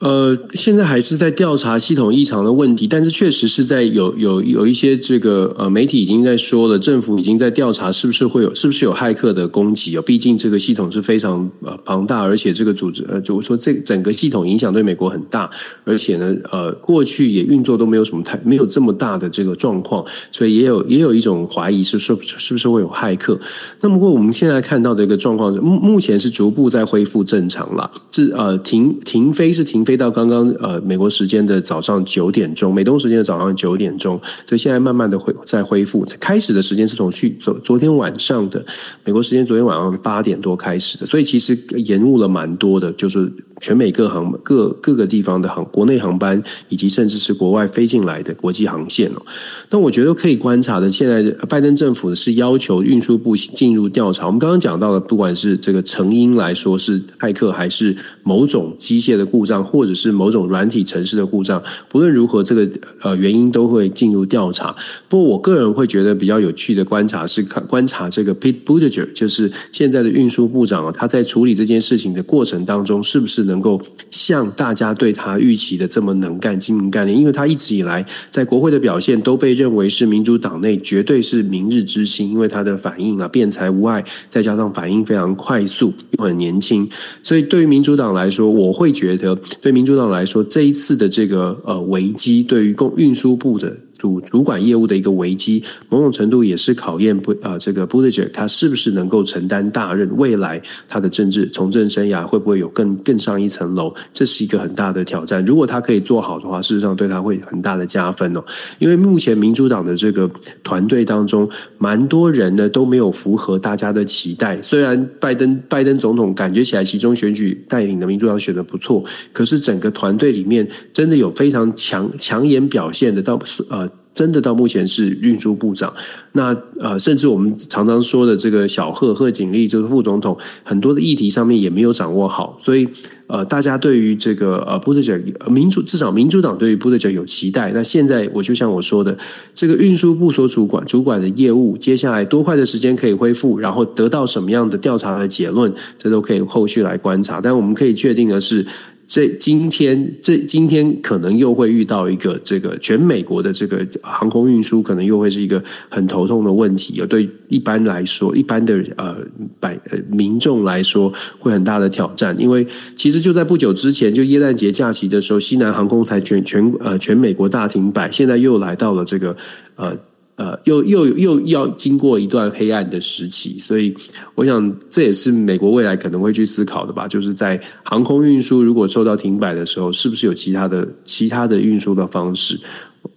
呃，现在还是在调查系统异常的问题，但是确实是在有有有一些这个呃媒体已经在说了，政府已经在调查是不是会有是不是有骇客的攻击哦，毕竟这个系统是非常呃庞大，而且这个组织呃，就是说这整个系统影响对美国很大，而且呢呃过去也运作都没有什么太没有这么大的这个状况，所以也有也有一种怀疑是是是不是会有骇客。那么过我们现在看到的一个状况，目目前是逐步在恢复正常了，是呃停停飞是停飞。飞到刚刚呃美国时间的早上九点钟，美东时间的早上九点钟，所以现在慢慢的恢在恢复。开始的时间是从去昨昨天晚上的美国时间昨天晚上八点多开始的，所以其实延误了蛮多的，就是。全美各航各各个地方的航国内航班，以及甚至是国外飞进来的国际航线哦。那我觉得可以观察的，现在拜登政府是要求运输部进入调查。我们刚刚讲到的，不管是这个成因来说是骇客，还是某种机械的故障，或者是某种软体城市的故障，不论如何，这个呃原因都会进入调查。不过我个人会觉得比较有趣的观察是看观察这个 Pete Buttigieg，就是现在的运输部长啊，他在处理这件事情的过程当中，是不是？能够像大家对他预期的这么能干、精明干练，因为他一直以来在国会的表现都被认为是民主党内绝对是明日之星，因为他的反应啊辩才无碍，再加上反应非常快速又很年轻，所以对于民主党来说，我会觉得对民主党来说这一次的这个呃危机，对于公运输部的。主主管业务的一个危机，某种程度也是考验不啊，这个 Buttigieg 他是不是能够承担大任？未来他的政治从政生涯会不会有更更上一层楼？这是一个很大的挑战。如果他可以做好的话，事实上对他会很大的加分哦。因为目前民主党的这个团队当中，蛮多人呢都没有符合大家的期待。虽然拜登拜登总统感觉起来其中选举带领的民主党选得不错，可是整个团队里面真的有非常强强眼表现的到呃。真的到目前是运输部长，那呃，甚至我们常常说的这个小贺贺锦丽就是副总统，很多的议题上面也没有掌握好，所以呃，大家对于这个呃布特杰民主至少民主党对于布特杰有期待。那现在我就像我说的，这个运输部所主管主管的业务，接下来多快的时间可以恢复，然后得到什么样的调查的结论，这都可以后续来观察。但我们可以确定的是。这今天，这今天可能又会遇到一个这个全美国的这个航空运输，可能又会是一个很头痛的问题。对一般来说，一般的呃百呃民众来说，会很大的挑战。因为其实就在不久之前，就耶诞节假期的时候，西南航空才全全呃全美国大停摆，现在又来到了这个呃。呃，又又又要经过一段黑暗的时期，所以我想这也是美国未来可能会去思考的吧。就是在航空运输如果受到停摆的时候，是不是有其他的其他的运输的方式？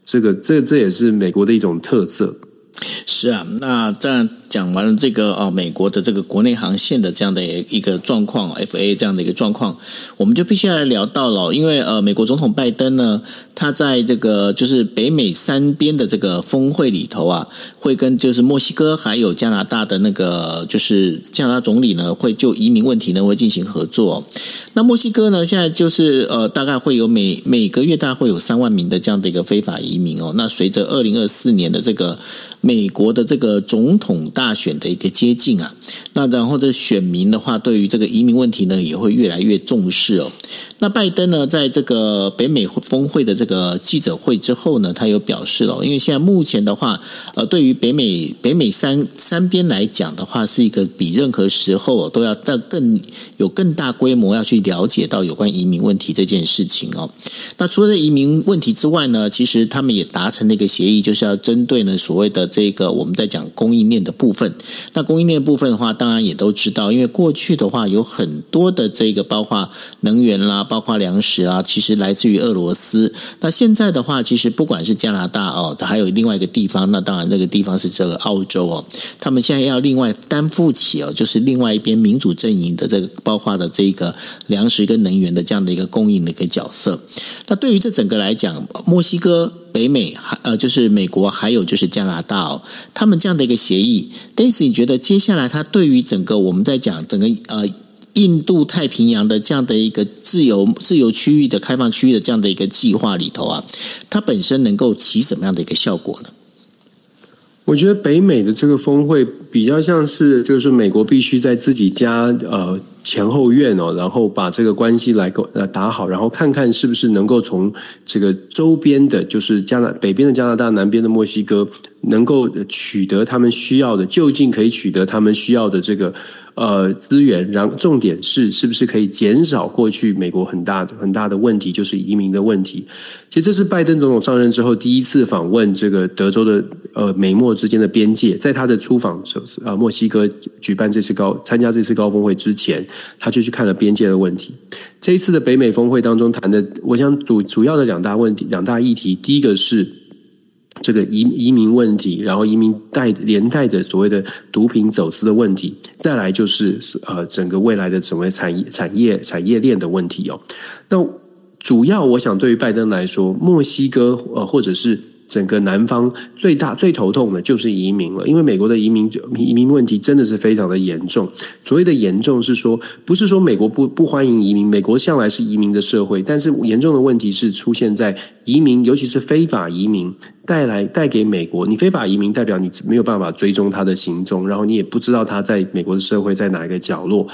这个这这也是美国的一种特色。是啊，那这样讲完了这个哦，美国的这个国内航线的这样的一个状况，FA 这样的一个状况，我们就必须要来聊到了，因为呃，美国总统拜登呢。他在这个就是北美三边的这个峰会里头啊，会跟就是墨西哥还有加拿大的那个就是加拿大总理呢，会就移民问题呢会进行合作。那墨西哥呢，现在就是呃，大概会有每每个月大概会有三万名的这样的一个非法移民哦。那随着二零二四年的这个美国的这个总统大选的一个接近啊，那然后这选民的话，对于这个移民问题呢，也会越来越重视哦。那拜登呢，在这个北美峰会的这个记者会之后呢，他有表示了，因为现在目前的话，呃，对于北美北美三三边来讲的话，是一个比任何时候都要更更有更大规模要去了解到有关移民问题这件事情哦。那除了移民问题之外呢，其实他们也达成了一个协议，就是要针对呢所谓的这个我们在讲供应链的部分。那供应链部分的话，当然也都知道，因为过去的话有很多的这个包括能源啦。包括粮食啊，其实来自于俄罗斯。那现在的话，其实不管是加拿大哦，还有另外一个地方，那当然那个地方是这个澳洲哦。他们现在要另外担负起哦，就是另外一边民主阵营的这个包括的这个粮食跟能源的这样的一个供应的一个角色。那对于这整个来讲，墨西哥、北美还呃，就是美国还有就是加拿大哦，他们这样的一个协议，Daisy，你觉得接下来它对于整个我们在讲整个呃。印度太平洋的这样的一个自由自由区域的开放区域的这样的一个计划里头啊，它本身能够起什么样的一个效果呢？我觉得北美的这个峰会比较像是，就是美国必须在自己家呃前后院哦，然后把这个关系来够呃打好，然后看看是不是能够从这个周边的，就是加拿北边的加拿大、南边的墨西哥，能够取得他们需要的，就近可以取得他们需要的这个。呃，资源，然后重点是是不是可以减少过去美国很大很大的问题，就是移民的问题。其实这是拜登总统上任之后第一次访问这个德州的呃美墨之间的边界，在他的出访呃墨西哥举办这次高参加这次高峰会之前，他就去看了边界的问题。这一次的北美峰会当中谈的，我想主主要的两大问题，两大议题，第一个是。这个移移民问题，然后移民带连带着所谓的毒品走私的问题，再来就是呃整个未来的整个产业产业产业链的问题哦。那主要我想对于拜登来说，墨西哥呃或者是。整个南方最大最头痛的就是移民了，因为美国的移民移民问题真的是非常的严重。所谓的严重是说，不是说美国不不欢迎移民，美国向来是移民的社会，但是严重的问题是出现在移民，尤其是非法移民带来带给美国。你非法移民代表你没有办法追踪他的行踪，然后你也不知道他在美国的社会在哪一个角落。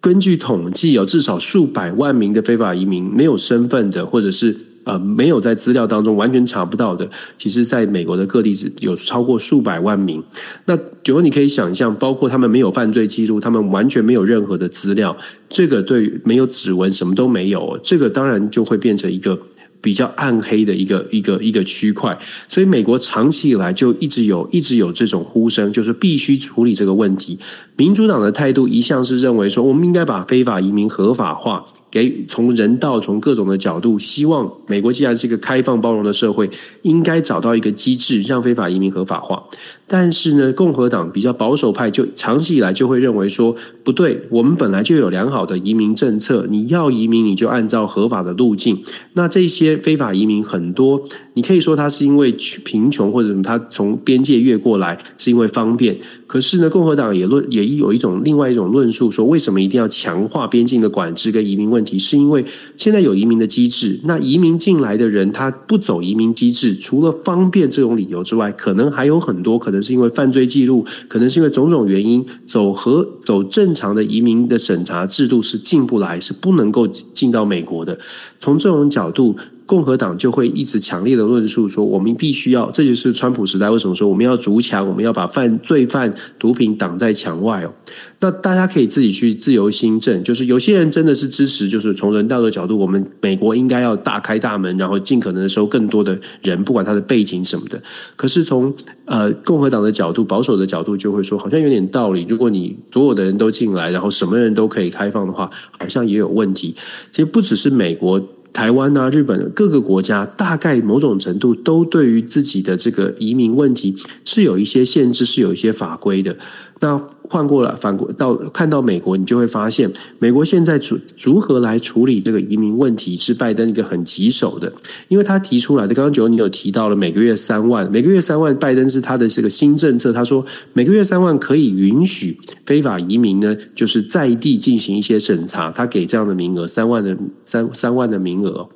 根据统计，有至少数百万名的非法移民没有身份的，或者是。呃，没有在资料当中完全查不到的，其实在美国的各地是有超过数百万名。那九，你可以想象，包括他们没有犯罪记录，他们完全没有任何的资料，这个对没有指纹，什么都没有，这个当然就会变成一个比较暗黑的一个一个一个区块。所以，美国长期以来就一直有一直有这种呼声，就是必须处理这个问题。民主党的态度一向是认为说，我们应该把非法移民合法化。给从人道从各种的角度，希望美国既然是一个开放包容的社会，应该找到一个机制，让非法移民合法化。但是呢，共和党比较保守派就长期以来就会认为说，不对，我们本来就有良好的移民政策，你要移民你就按照合法的路径。那这些非法移民很多，你可以说他是因为贫穷或者什么，他从边界越过来是因为方便。可是呢，共和党也论也有一种另外一种论述，说为什么一定要强化边境的管制跟移民问题？是因为现在有移民的机制，那移民进来的人他不走移民机制，除了方便这种理由之外，可能还有很多可能是因为犯罪记录，可能是因为种种原因，走和走正常的移民的审查制度是进不来，是不能够进到美国的。从这种角度。共和党就会一直强烈的论述说，我们必须要，这就是川普时代为什么说我们要筑墙，我们要把犯罪犯、毒品挡在墙外哦。那大家可以自己去自由心证，就是有些人真的是支持，就是从人道的角度，我们美国应该要大开大门，然后尽可能的收更多的人，不管他的背景什么的。可是从呃共和党的角度、保守的角度，就会说好像有点道理。如果你所有的人都进来，然后什么人都可以开放的话，好像也有问题。其实不只是美国。台湾啊，日本各个国家，大概某种程度都对于自己的这个移民问题是有一些限制，是有一些法规的。那换过来，反过到看到美国，你就会发现，美国现在如如何来处理这个移民问题，是拜登一个很棘手的，因为他提出来的。刚刚九你有提到了每个月三万，每个月三万，拜登是他的这个新政策。他说每个月三万可以允许非法移民呢，就是在地进行一些审查，他给这样的名额，三万的三三万的名额。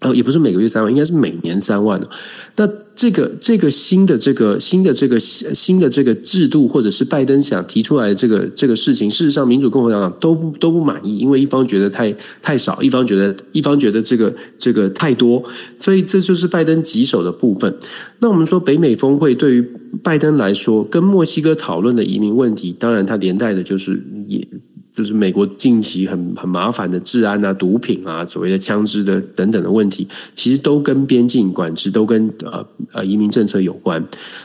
呃，也不是每个月三万，应该是每年三万。那这个这个新的这个新的这个新的这个制度，或者是拜登想提出来的这个这个事情，事实上民主共和党都不都不满意，因为一方觉得太太少，一方觉得一方觉得这个这个太多，所以这就是拜登棘手的部分。那我们说北美峰会对于拜登来说，跟墨西哥讨论的移民问题，当然它连带的就是也。就是美国近期很很麻烦的治安啊、毒品啊、所谓的枪支的等等的问题，其实都跟边境管制、都跟呃呃移民政策有关。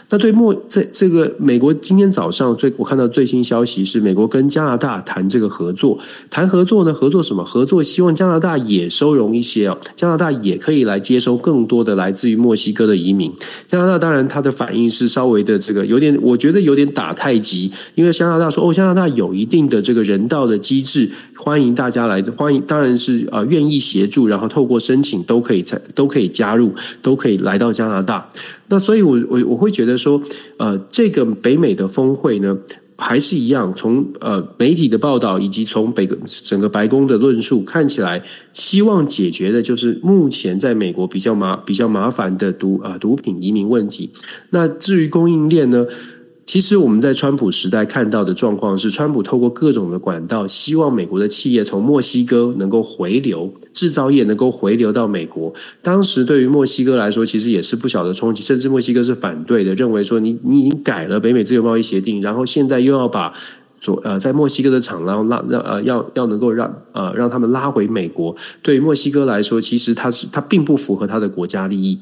那对墨在这个美国今天早上最我看到最新消息是，美国跟加拿大谈这个合作，谈合作呢？合作什么？合作希望加拿大也收容一些哦，加拿大也可以来接收更多的来自于墨西哥的移民。加拿大当然他的反应是稍微的这个有点，我觉得有点打太极，因为加拿大说哦，加拿大有一定的这个人道。的机制，欢迎大家来，欢迎当然是呃愿意协助，然后透过申请都可以才都可以加入，都可以来到加拿大。那所以我，我我会觉得说，呃，这个北美的峰会呢，还是一样，从呃媒体的报道以及从北整个白宫的论述看起来，希望解决的就是目前在美国比较麻比较麻烦的毒啊、毒品移民问题。那至于供应链呢？其实我们在川普时代看到的状况是，川普透过各种的管道，希望美国的企业从墨西哥能够回流，制造业能够回流到美国。当时对于墨西哥来说，其实也是不小的冲击，甚至墨西哥是反对的，认为说你你已经改了北美自由贸易协定，然后现在又要把所呃在墨西哥的厂然后拉让呃要要能够让呃让他们拉回美国。对于墨西哥来说，其实它是它并不符合它的国家利益。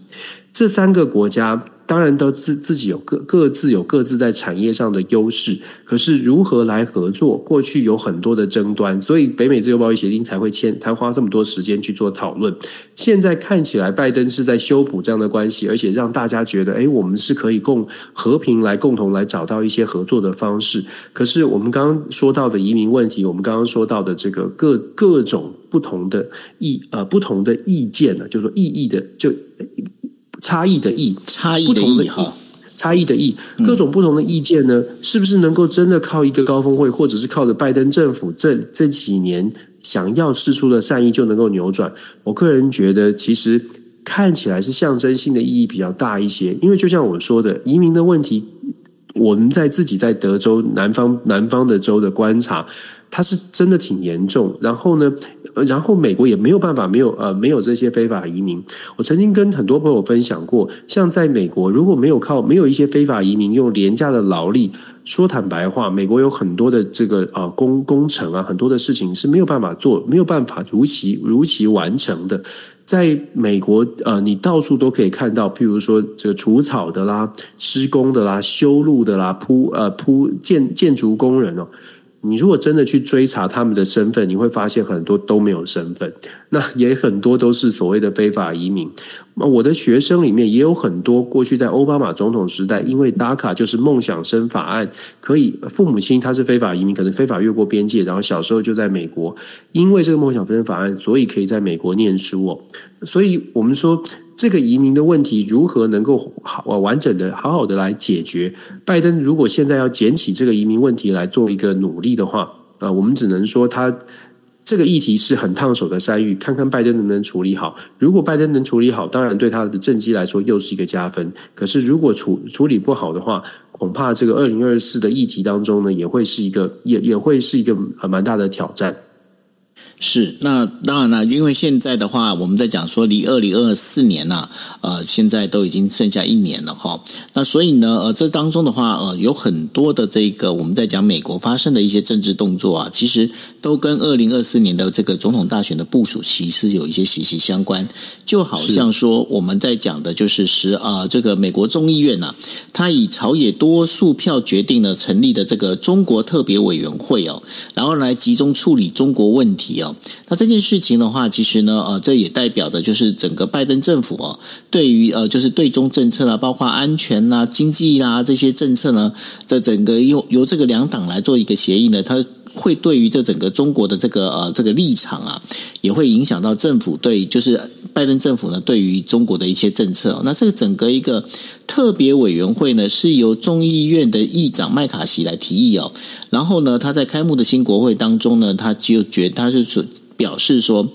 这三个国家。当然都自自己有各各自有各自在产业上的优势，可是如何来合作？过去有很多的争端，所以北美自由贸易协定才会签，才花这么多时间去做讨论。现在看起来，拜登是在修补这样的关系，而且让大家觉得，哎，我们是可以共和平来共同来找到一些合作的方式。可是我们刚刚说到的移民问题，我们刚刚说到的这个各各种不同的意呃不同的意见呢，就是说意义的就。差异的异，差异的异哈，差异的异，各种不同的意见呢，是不是能够真的靠一个高峰会，或者是靠着拜登政府这这几年想要释出的善意就能够扭转？我个人觉得，其实看起来是象征性的意义比较大一些，因为就像我说的，移民的问题，我们在自己在德州南方南方的州的观察，它是真的挺严重。然后呢，然后美国也没有办法，没有呃，没有这些非法移民。我曾经跟很多朋友分享过，像在美国，如果没有靠没有一些非法移民用廉价的劳力，说坦白话，美国有很多的这个呃工工程啊，很多的事情是没有办法做，没有办法如期如期完成的。在美国，呃，你到处都可以看到，譬如说这个除草的啦、施工的啦、修路的啦、铺呃铺建建筑工人哦。你如果真的去追查他们的身份，你会发现很多都没有身份，那也很多都是所谓的非法移民。我的学生里面也有很多过去在奥巴马总统时代，因为 DACA 就是梦想生法案，可以父母亲他是非法移民，可能非法越过边界，然后小时候就在美国，因为这个梦想生法案，所以可以在美国念书哦。所以我们说。这个移民的问题如何能够好完整的、好好的来解决？拜登如果现在要捡起这个移民问题来做一个努力的话，呃，我们只能说他这个议题是很烫手的山芋，看看拜登能不能处理好。如果拜登能处理好，当然对他的政绩来说又是一个加分。可是如果处处理不好的话，恐怕这个二零二四的议题当中呢，也会是一个也也会是一个蛮大的挑战。是，那当然了，因为现在的话，我们在讲说离二零二四年呢、啊，呃，现在都已经剩下一年了哈。那所以呢，呃，这当中的话，呃，有很多的这个我们在讲美国发生的一些政治动作啊，其实都跟二零二四年的这个总统大选的部署其实有一些息息相关。就好像说我们在讲的就是十啊、呃，这个美国众议院呢、啊，他以朝野多数票决定了成立的这个中国特别委员会哦，然后来集中处理中国问题哦。那这件事情的话，其实呢，呃，这也代表的就是整个拜登政府哦，对于呃，就是对中政策啦，包括安全啦、经济啊这些政策呢，这整个由由这个两党来做一个协议呢，它会对于这整个中国的这个呃这个立场啊，也会影响到政府对就是拜登政府呢对于中国的一些政策。那这个整个一个特别委员会呢，是由众议院的议长麦卡锡来提议哦。然后呢，他在开幕的新国会当中呢，他就觉他是说表示说，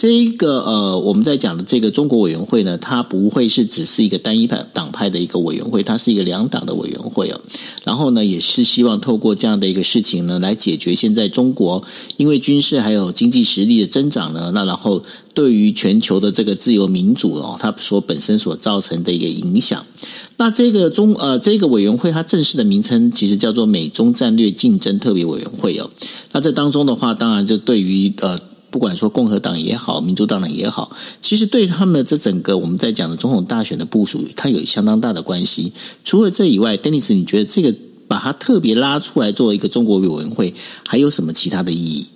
这一个呃，我们在讲的这个中国委员会呢，它不会是只是一个单一派党派的一个委员会，它是一个两党的委员会哦。然后呢，也是希望透过这样的一个事情呢，来解决现在中国因为军事还有经济实力的增长呢，那然后对于全球的这个自由民主哦，它所本身所造成的一个影响。那这个中呃，这个委员会它正式的名称其实叫做美中战略竞争特别委员会哦。那这当中的话，当然就对于呃，不管说共和党也好，民主党党也好，其实对他们的这整个我们在讲的总统大选的部署，它有相当大的关系。除了这以外，Denis，你觉得这个把它特别拉出来作为一个中国委员会，还有什么其他的意义？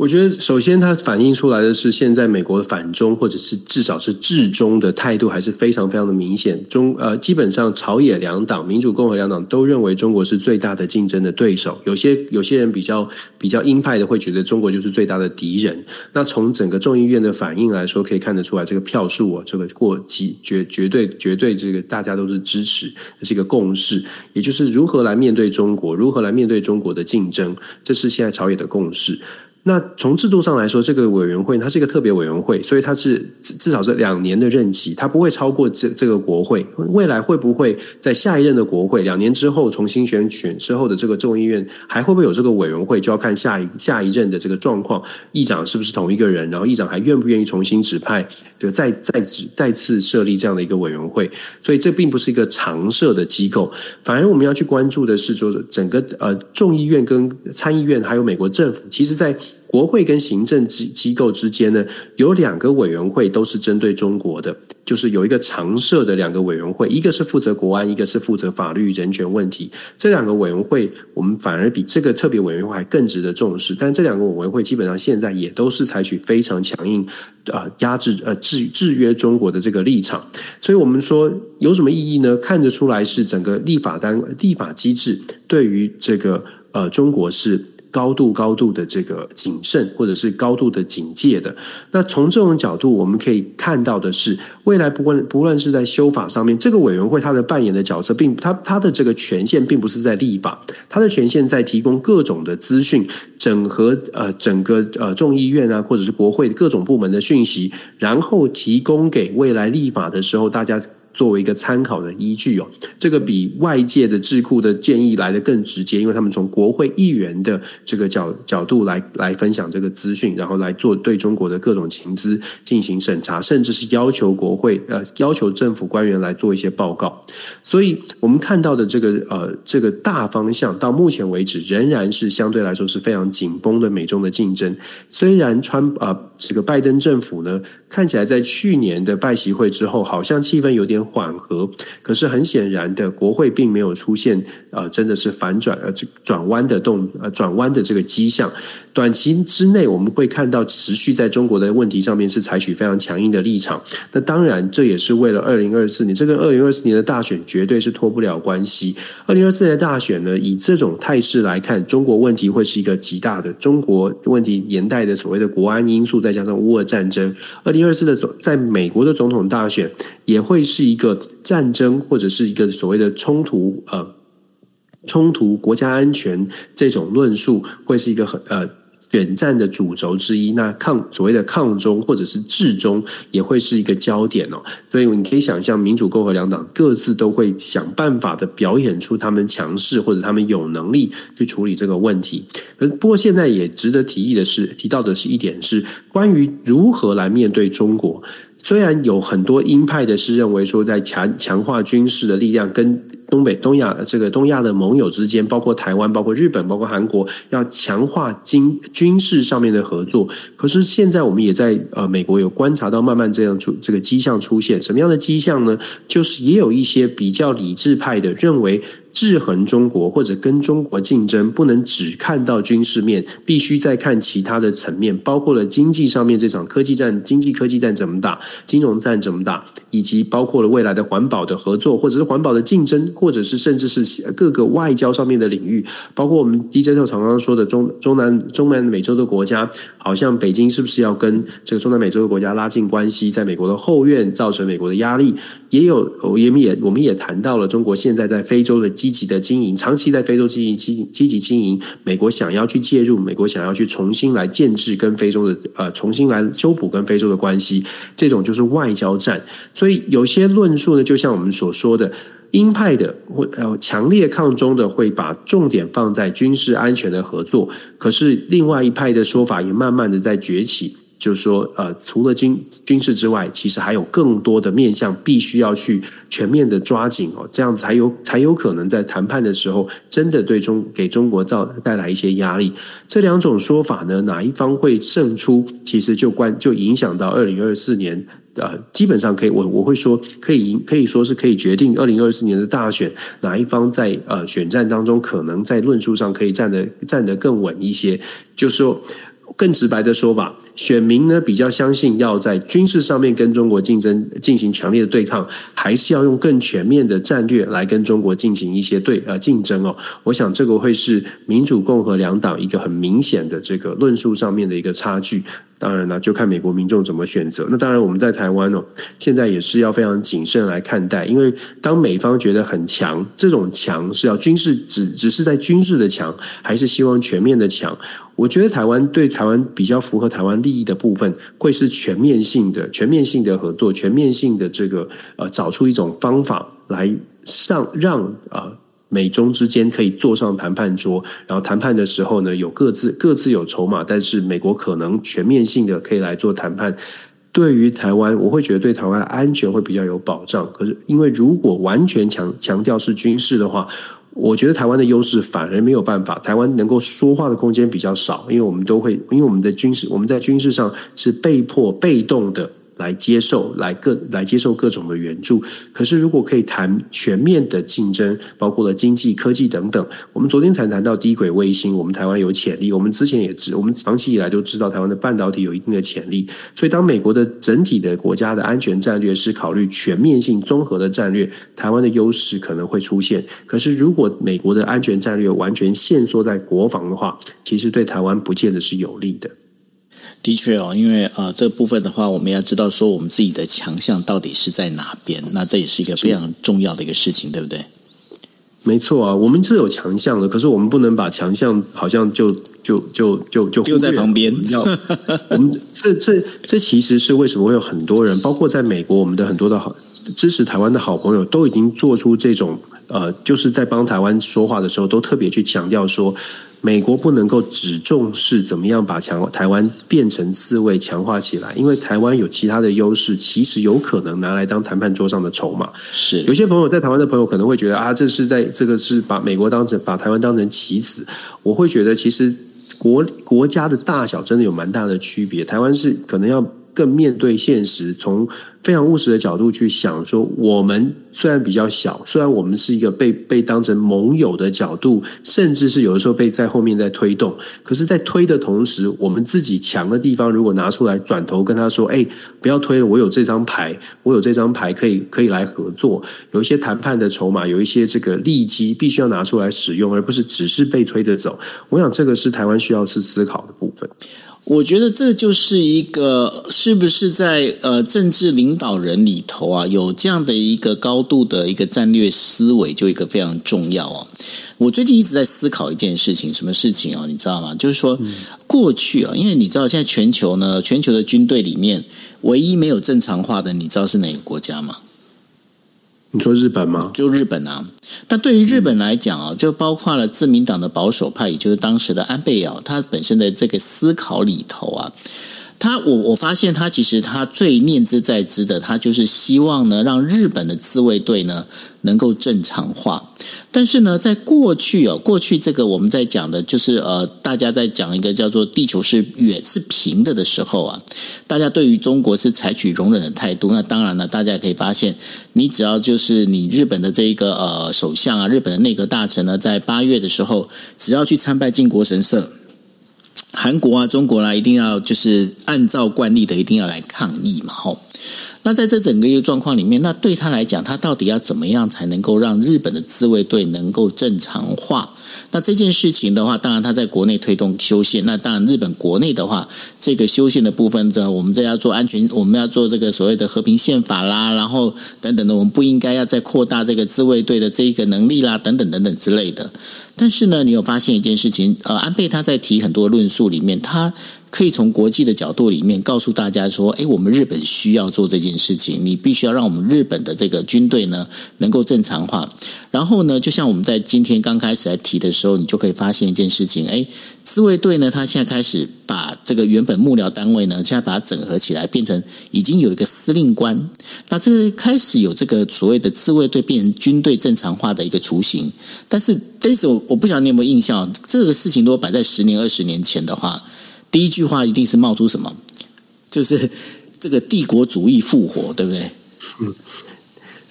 我觉得，首先它反映出来的是，现在美国的反中或者是至少是至中的态度还是非常非常的明显。中呃，基本上朝野两党，民主共和两党都认为中国是最大的竞争的对手。有些有些人比较比较鹰派的会觉得中国就是最大的敌人。那从整个众议院的反应来说，可以看得出来，这个票数啊，这个过几绝绝对绝对这个大家都是支持，这是一个共识。也就是如何来面对中国，如何来面对中国的竞争，这是现在朝野的共识。那从制度上来说，这个委员会它是一个特别委员会，所以它是至少是两年的任期，它不会超过这这个国会。未来会不会在下一任的国会两年之后重新选举之后的这个众议院还会不会有这个委员会，就要看下一下一任的这个状况，议长是不是同一个人，然后议长还愿不愿意重新指派，就再再再次设立这样的一个委员会。所以这并不是一个常设的机构，反而我们要去关注的是，说整个呃众议院跟参议院还有美国政府，其实在国会跟行政机机构之间呢，有两个委员会都是针对中国的，就是有一个常设的两个委员会，一个是负责国安，一个是负责法律人权问题。这两个委员会，我们反而比这个特别委员会还更值得重视。但这两个委员会基本上现在也都是采取非常强硬啊压制呃制制约中国的这个立场。所以我们说有什么意义呢？看得出来是整个立法单立法机制对于这个呃中国是。高度高度的这个谨慎，或者是高度的警戒的。那从这种角度，我们可以看到的是，未来不论不论是在修法上面，这个委员会它的扮演的角色并，并它它的这个权限并不是在立法，它的权限在提供各种的资讯，整合呃整个呃众议院啊，或者是国会各种部门的讯息，然后提供给未来立法的时候大家。作为一个参考的依据哦，这个比外界的智库的建议来得更直接，因为他们从国会议员的这个角角度来来分享这个资讯，然后来做对中国的各种情资进行审查，甚至是要求国会呃要求政府官员来做一些报告。所以我们看到的这个呃这个大方向到目前为止仍然是相对来说是非常紧绷的美中的竞争。虽然川、呃、这个拜登政府呢看起来在去年的拜习会之后，好像气氛有点。缓和，可是很显然的，国会并没有出现呃，真的是反转呃，转弯的动呃，转弯的这个迹象。短期之内，我们会看到持续在中国的问题上面是采取非常强硬的立场。那当然，这也是为了二零二四年，这跟二零二四年的大选绝对是脱不了关系。二零二四年的大选呢，以这种态势来看，中国问题会是一个极大的中国问题连带的所谓的国安因素，再加上乌俄战争。二零二四的总在美国的总统大选也会是一个战争或者是一个所谓的冲突，呃，冲突国家安全这种论述会是一个很呃远战的主轴之一。那抗所谓的抗中或者是治中也会是一个焦点哦。所以你可以想象，民主共和两党各自都会想办法的表演出他们强势或者他们有能力去处理这个问题。不过现在也值得提议的是，提到的是一点是关于如何来面对中国。虽然有很多鹰派的是认为说，在强强化军事的力量跟东北、东亚这个东亚的盟友之间，包括台湾、包括日本、包括韩国，要强化军军事上面的合作。可是现在我们也在呃美国有观察到慢慢这样出这个迹象出现。什么样的迹象呢？就是也有一些比较理智派的认为。制衡中国或者跟中国竞争，不能只看到军事面，必须再看其他的层面，包括了经济上面这场科技战、经济科技战怎么打，金融战怎么打，以及包括了未来的环保的合作，或者是环保的竞争，或者是甚至是各个外交上面的领域，包括我们 DJ 特常常说的中中南中南美洲的国家，好像北京是不是要跟这个中南美洲的国家拉近关系，在美国的后院造成美国的压力，也有我们也我们也谈到了中国现在在非洲的基。积极的经营，长期在非洲经营，积积极经营。美国想要去介入，美国想要去重新来建制跟非洲的呃，重新来修补跟非洲的关系，这种就是外交战。所以有些论述呢，就像我们所说的，鹰派的或呃强烈抗中的会把重点放在军事安全的合作，可是另外一派的说法也慢慢的在崛起。就是说，呃，除了军军事之外，其实还有更多的面向必须要去全面的抓紧哦，这样才有才有可能在谈判的时候，真的对中给中国造带来一些压力。这两种说法呢，哪一方会胜出，其实就关就影响到二零二四年，呃，基本上可以我我会说可以可以说是可以决定二零二四年的大选，哪一方在呃选战当中可能在论述上可以站得站得更稳一些，就说更直白的说法。选民呢，比较相信要在军事上面跟中国竞争，进行强烈的对抗，还是要用更全面的战略来跟中国进行一些对呃竞争哦。我想这个会是民主共和两党一个很明显的这个论述上面的一个差距。当然了，就看美国民众怎么选择。那当然，我们在台湾哦，现在也是要非常谨慎来看待，因为当美方觉得很强，这种强是要军事只只是在军事的强，还是希望全面的强？我觉得台湾对台湾比较符合台湾利益的部分，会是全面性的、全面性的合作，全面性的这个呃，找出一种方法来上让啊。美中之间可以坐上谈判桌，然后谈判的时候呢，有各自各自有筹码，但是美国可能全面性的可以来做谈判。对于台湾，我会觉得对台湾安全会比较有保障。可是，因为如果完全强强调是军事的话，我觉得台湾的优势反而没有办法，台湾能够说话的空间比较少，因为我们都会，因为我们的军事，我们在军事上是被迫被动的。来接受，来各来接受各种的援助。可是，如果可以谈全面的竞争，包括了经济、科技等等，我们昨天才谈到低轨卫星，我们台湾有潜力。我们之前也知，我们长期以来都知道台湾的半导体有一定的潜力。所以，当美国的整体的国家的安全战略是考虑全面性、综合的战略，台湾的优势可能会出现。可是，如果美国的安全战略完全限缩在国防的话，其实对台湾不见得是有利的。的确哦，因为呃，这个部分的话，我们要知道说我们自己的强项到底是在哪边，那这也是一个非常重要的一个事情，对不对？没错啊，我们是有强项的，可是我们不能把强项好像就就就就就丢在旁边。要我们这这这其实是为什么会有很多人，包括在美国，我们的很多的好支持台湾的好朋友，都已经做出这种呃，就是在帮台湾说话的时候，都特别去强调说。美国不能够只重视怎么样把强台湾变成四位强化起来，因为台湾有其他的优势，其实有可能拿来当谈判桌上的筹码。是有些朋友在台湾的朋友可能会觉得啊，这是在这个是把美国当成把台湾当成棋子。我会觉得其实国国家的大小真的有蛮大的区别，台湾是可能要更面对现实，从。非常务实的角度去想，说我们虽然比较小，虽然我们是一个被被当成盟友的角度，甚至是有的时候被在后面在推动，可是，在推的同时，我们自己强的地方如果拿出来，转头跟他说：“哎，不要推了，我有这张牌，我有这张牌可以可以来合作，有一些谈判的筹码，有一些这个利基，必须要拿出来使用，而不是只是被推着走。”我想这个是台湾需要去思考的部分。我觉得这就是一个是不是在呃政治领导人里头啊，有这样的一个高度的一个战略思维，就一个非常重要哦。我最近一直在思考一件事情，什么事情啊？你知道吗？就是说过去啊，因为你知道现在全球呢，全球的军队里面唯一没有正常化的，你知道是哪个国家吗？你说日本吗？就日本啊。那对于日本来讲啊，就包括了自民党的保守派，也就是当时的安倍啊，他本身的这个思考里头啊，他我我发现他其实他最念之在之的，他就是希望呢，让日本的自卫队呢能够正常化。但是呢，在过去哦，过去这个我们在讲的就是呃，大家在讲一个叫做“地球是圆是平的”的时候啊，大家对于中国是采取容忍的态度。那当然了，大家也可以发现，你只要就是你日本的这一个呃首相啊，日本的内阁大臣呢，在八月的时候，只要去参拜靖国神社，韩国啊、中国啦、啊，一定要就是按照惯例的，一定要来抗议嘛，吼。那在这整个一个状况里面，那对他来讲，他到底要怎么样才能够让日本的自卫队能够正常化？那这件事情的话，当然他在国内推动修宪。那当然，日本国内的话，这个修宪的部分，这我们这要做安全，我们要做这个所谓的和平宪法啦，然后等等的，我们不应该要再扩大这个自卫队的这一个能力啦，等等等等之类的。但是呢，你有发现一件事情？呃，安倍他在提很多论述里面，他。可以从国际的角度里面告诉大家说，诶，我们日本需要做这件事情，你必须要让我们日本的这个军队呢能够正常化。然后呢，就像我们在今天刚开始来提的时候，你就可以发现一件事情，诶，自卫队呢，他现在开始把这个原本幕僚单位呢，现在把它整合起来，变成已经有一个司令官。那这个开始有这个所谓的自卫队变成军队正常化的一个雏形。但是，但是我我不晓得你有没有印象，这个事情如果摆在十年、二十年前的话。第一句话一定是冒出什么？就是这个帝国主义复活，对不对？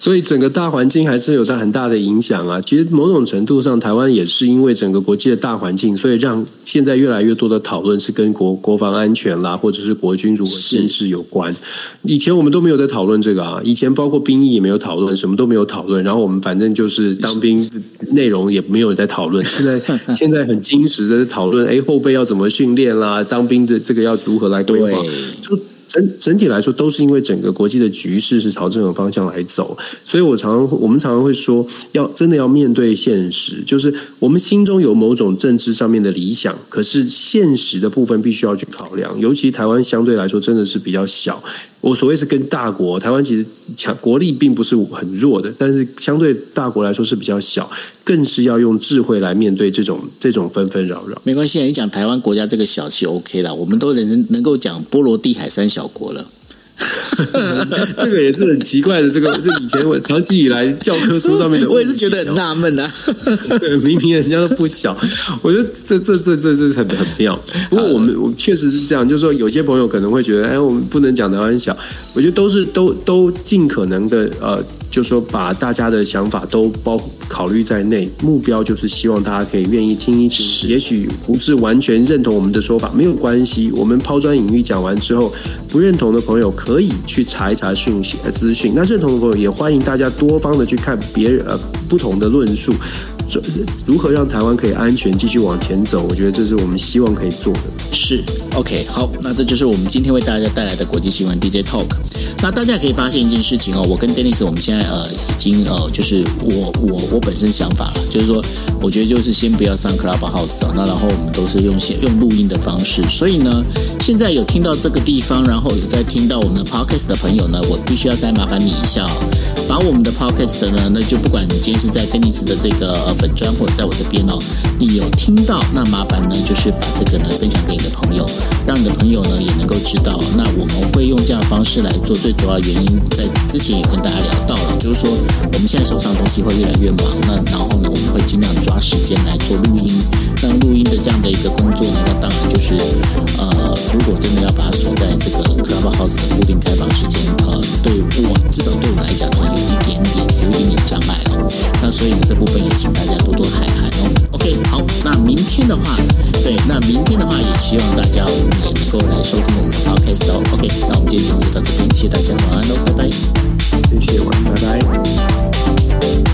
所以整个大环境还是有它很大的影响啊。其实某种程度上，台湾也是因为整个国际的大环境，所以让现在越来越多的讨论是跟国国防安全啦，或者是国军如何限制有关。以前我们都没有在讨论这个啊，以前包括兵役也没有讨论，什么都没有讨论。然后我们反正就是当兵内容也没有在讨论。现在 现在很精实的讨论，哎，后备要怎么训练啦？当兵的这个要如何来规划？就。整整体来说，都是因为整个国际的局势是朝这种方向来走，所以我常常我们常常会说，要真的要面对现实，就是我们心中有某种政治上面的理想，可是现实的部分必须要去考量，尤其台湾相对来说真的是比较小。我所谓是跟大国，台湾其实强国力并不是很弱的，但是相对大国来说是比较小，更是要用智慧来面对这种这种纷纷扰扰。没关系，你讲台湾国家这个小气 OK 了，我们都能能够讲波罗的海三小国了。这个也是很奇怪的，这个这以前我长期以来教科书上面的，我也是觉得很纳闷啊。对，明明人家都不小，我觉得这这这这这很很妙。不过我们我确实是这样，就是说有些朋友可能会觉得，哎，我们不能讲台湾小。我觉得都是都都尽可能的呃。就说把大家的想法都包考虑在内，目标就是希望大家可以愿意听一听。也许不是完全认同我们的说法，没有关系。我们抛砖引玉讲完之后，不认同的朋友可可以去查一查讯息资讯。那认同的朋友也欢迎大家多方的去看别人呃不同的论述。如何让台湾可以安全继续往前走？我觉得这是我们希望可以做的。是，OK，好，那这就是我们今天为大家带来的国际新闻 DJ Talk。那大家也可以发现一件事情哦，我跟 Dennis 我们现在呃已经呃就是我我我本身想法了，就是说我觉得就是先不要上 Clubhouse 啊，那然后我们都是用先用录音的方式。所以呢，现在有听到这个地方，然后有在听到我们的 Podcast 的朋友呢，我必须要再麻烦你一下哦，把我们的 Podcast 呢，那就不管你今天是在 Dennis 的这个。粉砖或者在我这边哦，你有听到，那麻烦呢，就是把这个呢分享给你的朋友，让你的朋友呢也能够知道。那我们会用这样的方式来做，最主要原因在之前也跟大家聊到了，就是说我们现在手上的东西会越来越忙，那然后呢，我们会尽量抓时间来做录音。那录音的这样的一个工作呢，那当然就是呃，如果真的要把它锁在这个 Clubhouse 的固定开放时间，呃，对我至少对我来讲呢，有一点点有一点点障碍哦。那所以呢，这部分也请大家多多海涵哦。OK，好，那明天的话，对，那明天的话也希望大家也能够来收听我们的 Podcast 哦。OK，那我们今天节目就到这边，谢谢大家，晚安喽，拜拜。谢谢，晚安，拜拜。